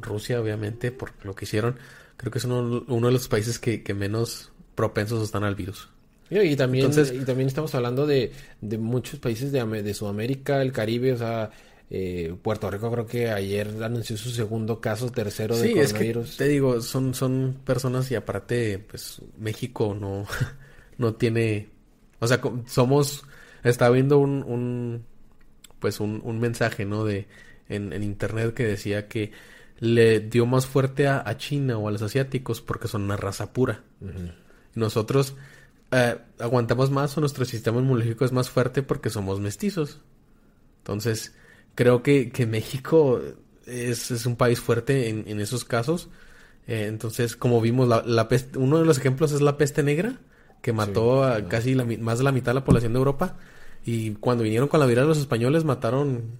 Rusia, obviamente, por lo que hicieron, creo que es uno, de los países que, menos propensos están al virus. Y también, Entonces, y también estamos hablando de, de muchos países de, de Sudamérica, el Caribe, o sea, eh, Puerto Rico creo que ayer anunció su segundo caso, tercero de coronavirus. te digo, son, son personas y aparte, pues México no, no tiene, o sea, somos, estaba viendo un, un pues un, un mensaje, ¿no? De, en, en internet que decía que le dio más fuerte a, China o a los asiáticos porque son una raza pura. Nosotros eh, aguantamos más o nuestro sistema inmunológico es más fuerte porque somos mestizos. Entonces, creo que, que México es, es, un país fuerte en, en esos casos. Eh, entonces, como vimos, la, la peste, uno de los ejemplos es la peste negra, que mató a casi la, más de la mitad de la población de Europa. Y cuando vinieron con la viral los españoles mataron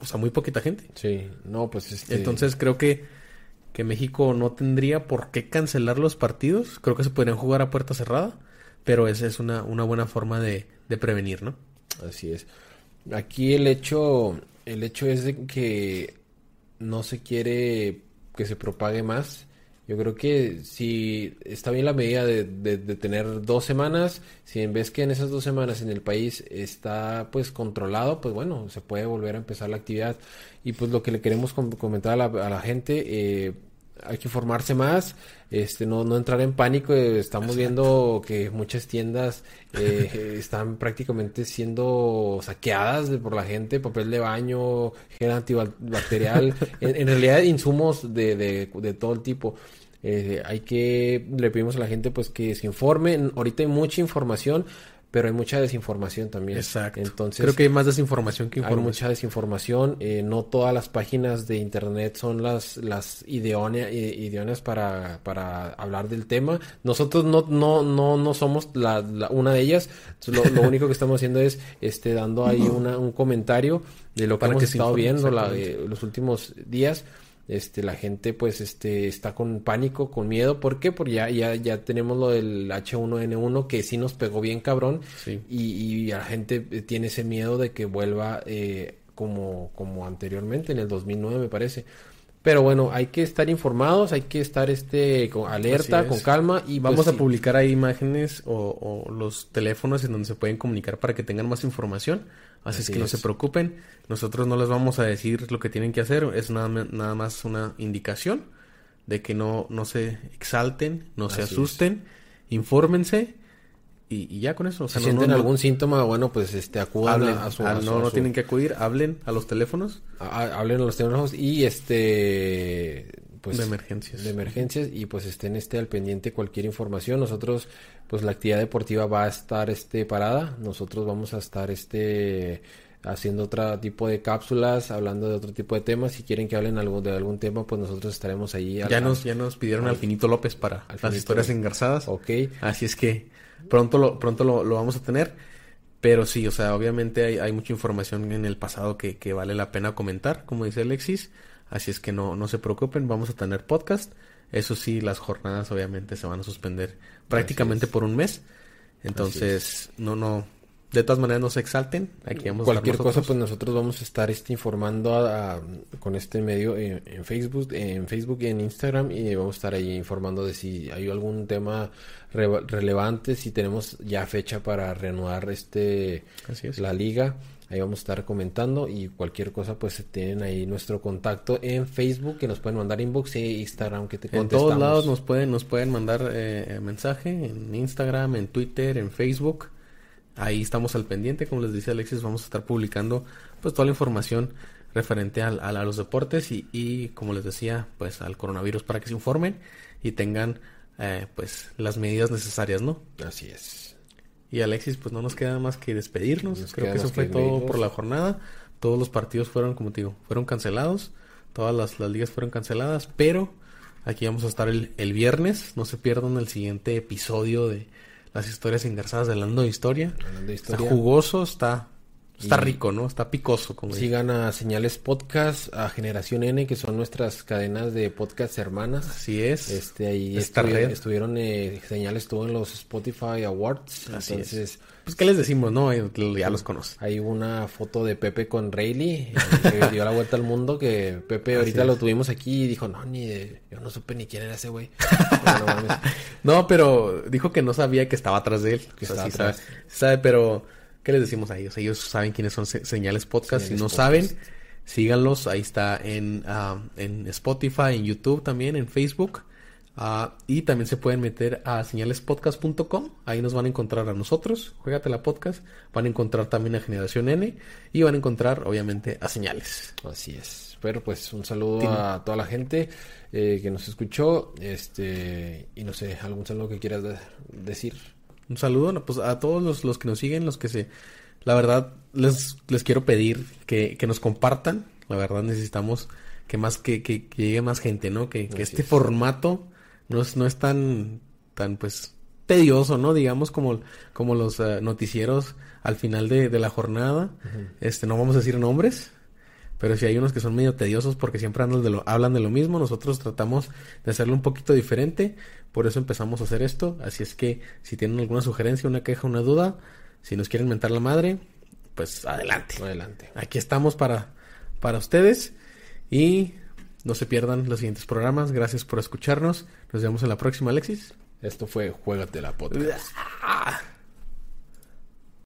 o sea, muy poquita gente. Sí, no, pues este... Entonces creo que, que México no tendría por qué cancelar los partidos. Creo que se podrían jugar a puerta cerrada, pero esa es una, una buena forma de, de prevenir, ¿no? Así es. Aquí el hecho, el hecho es de que no se quiere que se propague más yo creo que si está bien la medida de, de, tener dos semanas, si en vez que en esas dos semanas en el país está pues controlado, pues bueno, se puede volver a empezar la actividad. Y pues lo que le queremos comentar a la, a la gente, eh, hay que informarse más, este, no, no entrar en pánico. Eh, estamos viendo que muchas tiendas eh, están prácticamente siendo saqueadas por la gente, papel de baño, gel antibacterial, en, realidad insumos de, de, de todo el tipo. Eh, hay que, le pedimos a la gente pues que se informe. Ahorita hay mucha información, pero hay mucha desinformación también. Exacto. Entonces, creo que hay más desinformación que información. Hay mucha desinformación. Eh, no todas las páginas de internet son las, las idóneas, para, para hablar del tema. Nosotros no, no, no, no somos la, una de ellas. Lo, único que estamos haciendo es este, dando ahí una, un comentario de lo que hemos estado viendo la, los últimos días este la gente pues este está con pánico, con miedo, ¿por qué? Porque ya ya ya tenemos lo del H1N1 que sí nos pegó bien cabrón y, la gente tiene ese miedo de que vuelva eh, como como anteriormente en el 2009 me parece. Pero bueno, hay que estar informados, hay que estar este con alerta, con calma y vamos pues a publicar ahí imágenes o, o, los teléfonos en donde se pueden comunicar para que tengan más información. Así, es que no se preocupen, nosotros no les vamos a decir lo que tienen que hacer, es nada, nada más una indicación de que no, no se exalten, no se asusten, infórmense y, ya con eso. si sienten algún síntoma, bueno, pues este acudan a su, no, no tienen que acudir, hablen a los teléfonos. hablen a los teléfonos y este pues de emergencias. De emergencias y pues estén este al pendiente cualquier información. Nosotros pues la actividad deportiva va a estar este parada. Nosotros vamos a estar este haciendo otro tipo de cápsulas, hablando de otro tipo de temas. Si quieren que hablen algo de algún tema, pues nosotros estaremos ahí. Ya nos ya nos pidieron al, Finito López para las historias engarzadas. Ok. Así es que pronto lo pronto lo, lo vamos a tener. Pero sí, o sea, obviamente hay, hay mucha información en el pasado que, que vale la pena comentar, como dice Alexis. Así es que no, no se preocupen, vamos a tener podcast. Eso sí, las jornadas obviamente se van a suspender prácticamente por un mes. Entonces, no, no, de todas maneras no se exalten. Aquí vamos Cualquier cosa, pues nosotros vamos a estar este, informando con este medio en, Facebook, en Facebook y en Instagram y vamos a estar ahí informando de si hay algún tema relevante, si tenemos ya fecha para reanudar este la liga. Ahí vamos a estar comentando y cualquier cosa pues tienen ahí nuestro contacto en Facebook que nos pueden mandar inbox e Instagram que te. En todos lados nos pueden nos pueden mandar eh, mensaje en Instagram, en Twitter, en Facebook. Ahí estamos al pendiente, como les dice Alexis, vamos a estar publicando pues toda la información referente a, a, los deportes y, y, como les decía pues al coronavirus para que se informen y tengan eh, pues las medidas necesarias, ¿no? Así es. Y Alexis, pues no nos queda más que despedirnos. Nos Creo que eso fue que todo por la jornada. Todos los partidos fueron, como te digo, fueron cancelados. Todas las, las ligas fueron canceladas. Pero aquí vamos a estar el, el viernes. No se pierdan el siguiente episodio de las historias engarzadas de Lando de Historia. Hablando de Está historia. jugoso, está, está rico, ¿no? Está picoso, como dicen. Sigan a Señales Podcast, a Generación N, que son nuestras cadenas de podcast hermanas. Así es. Este, ahí Esta estuvi- red. estuvieron, eh, Señales estuvo en los Spotify Awards. Así entonces, Pues, ¿qué les decimos, no? Eh, Ya los conoce. hay una foto de Pepe con Rayleigh, eh, que dio la vuelta al mundo, que Pepe ahorita es. lo tuvimos aquí y dijo, no, ni de... Yo no supe ni quién era ese güey. No pero dijo que no sabía que estaba atrás de él. Que O sea, estaba sí sabe, atrás. sabe, pero ¿qué les decimos a ellos? Ellos saben quiénes son Se- Señales Podcast. Señales si no Podcast. saben, síganlos. Ahí está en, ah, en Spotify, en YouTube también, en Facebook. Ah, y también se pueden meter a señalespodcast.com. Ahí nos van a encontrar a nosotros. Juégate la podcast. Van a encontrar también a Generación N. Y van a encontrar, obviamente, a Señales. Así es. Pero pues un saludo a toda la gente eh, que nos escuchó. Este, y no sé, algún saludo que quieras de- decir. Un saludo pues, a todos los, los que nos siguen, los que se... La verdad, les, les quiero pedir que, que nos compartan. La verdad, necesitamos que más que, que, que llegue más gente, ¿no? Que, este es. formato no es, no es tan, tan, pues, tedioso, ¿no? Digamos, como, como los eh, noticieros al final de, de la jornada. Este, no vamos a decir nombres. Pero si hay unos que son medio tediosos porque siempre hablan de, lo, hablan de lo mismo, nosotros tratamos de hacerlo un poquito diferente, por eso empezamos a hacer esto. Así es que si tienen alguna sugerencia, una queja, una duda, si nos quieren mentar la madre, pues adelante. Adelante. Aquí estamos para, para ustedes y no se pierdan los siguientes programas. Gracias por escucharnos. Nos vemos en la próxima, Alexis. Esto fue Juégate la podcast. Ah.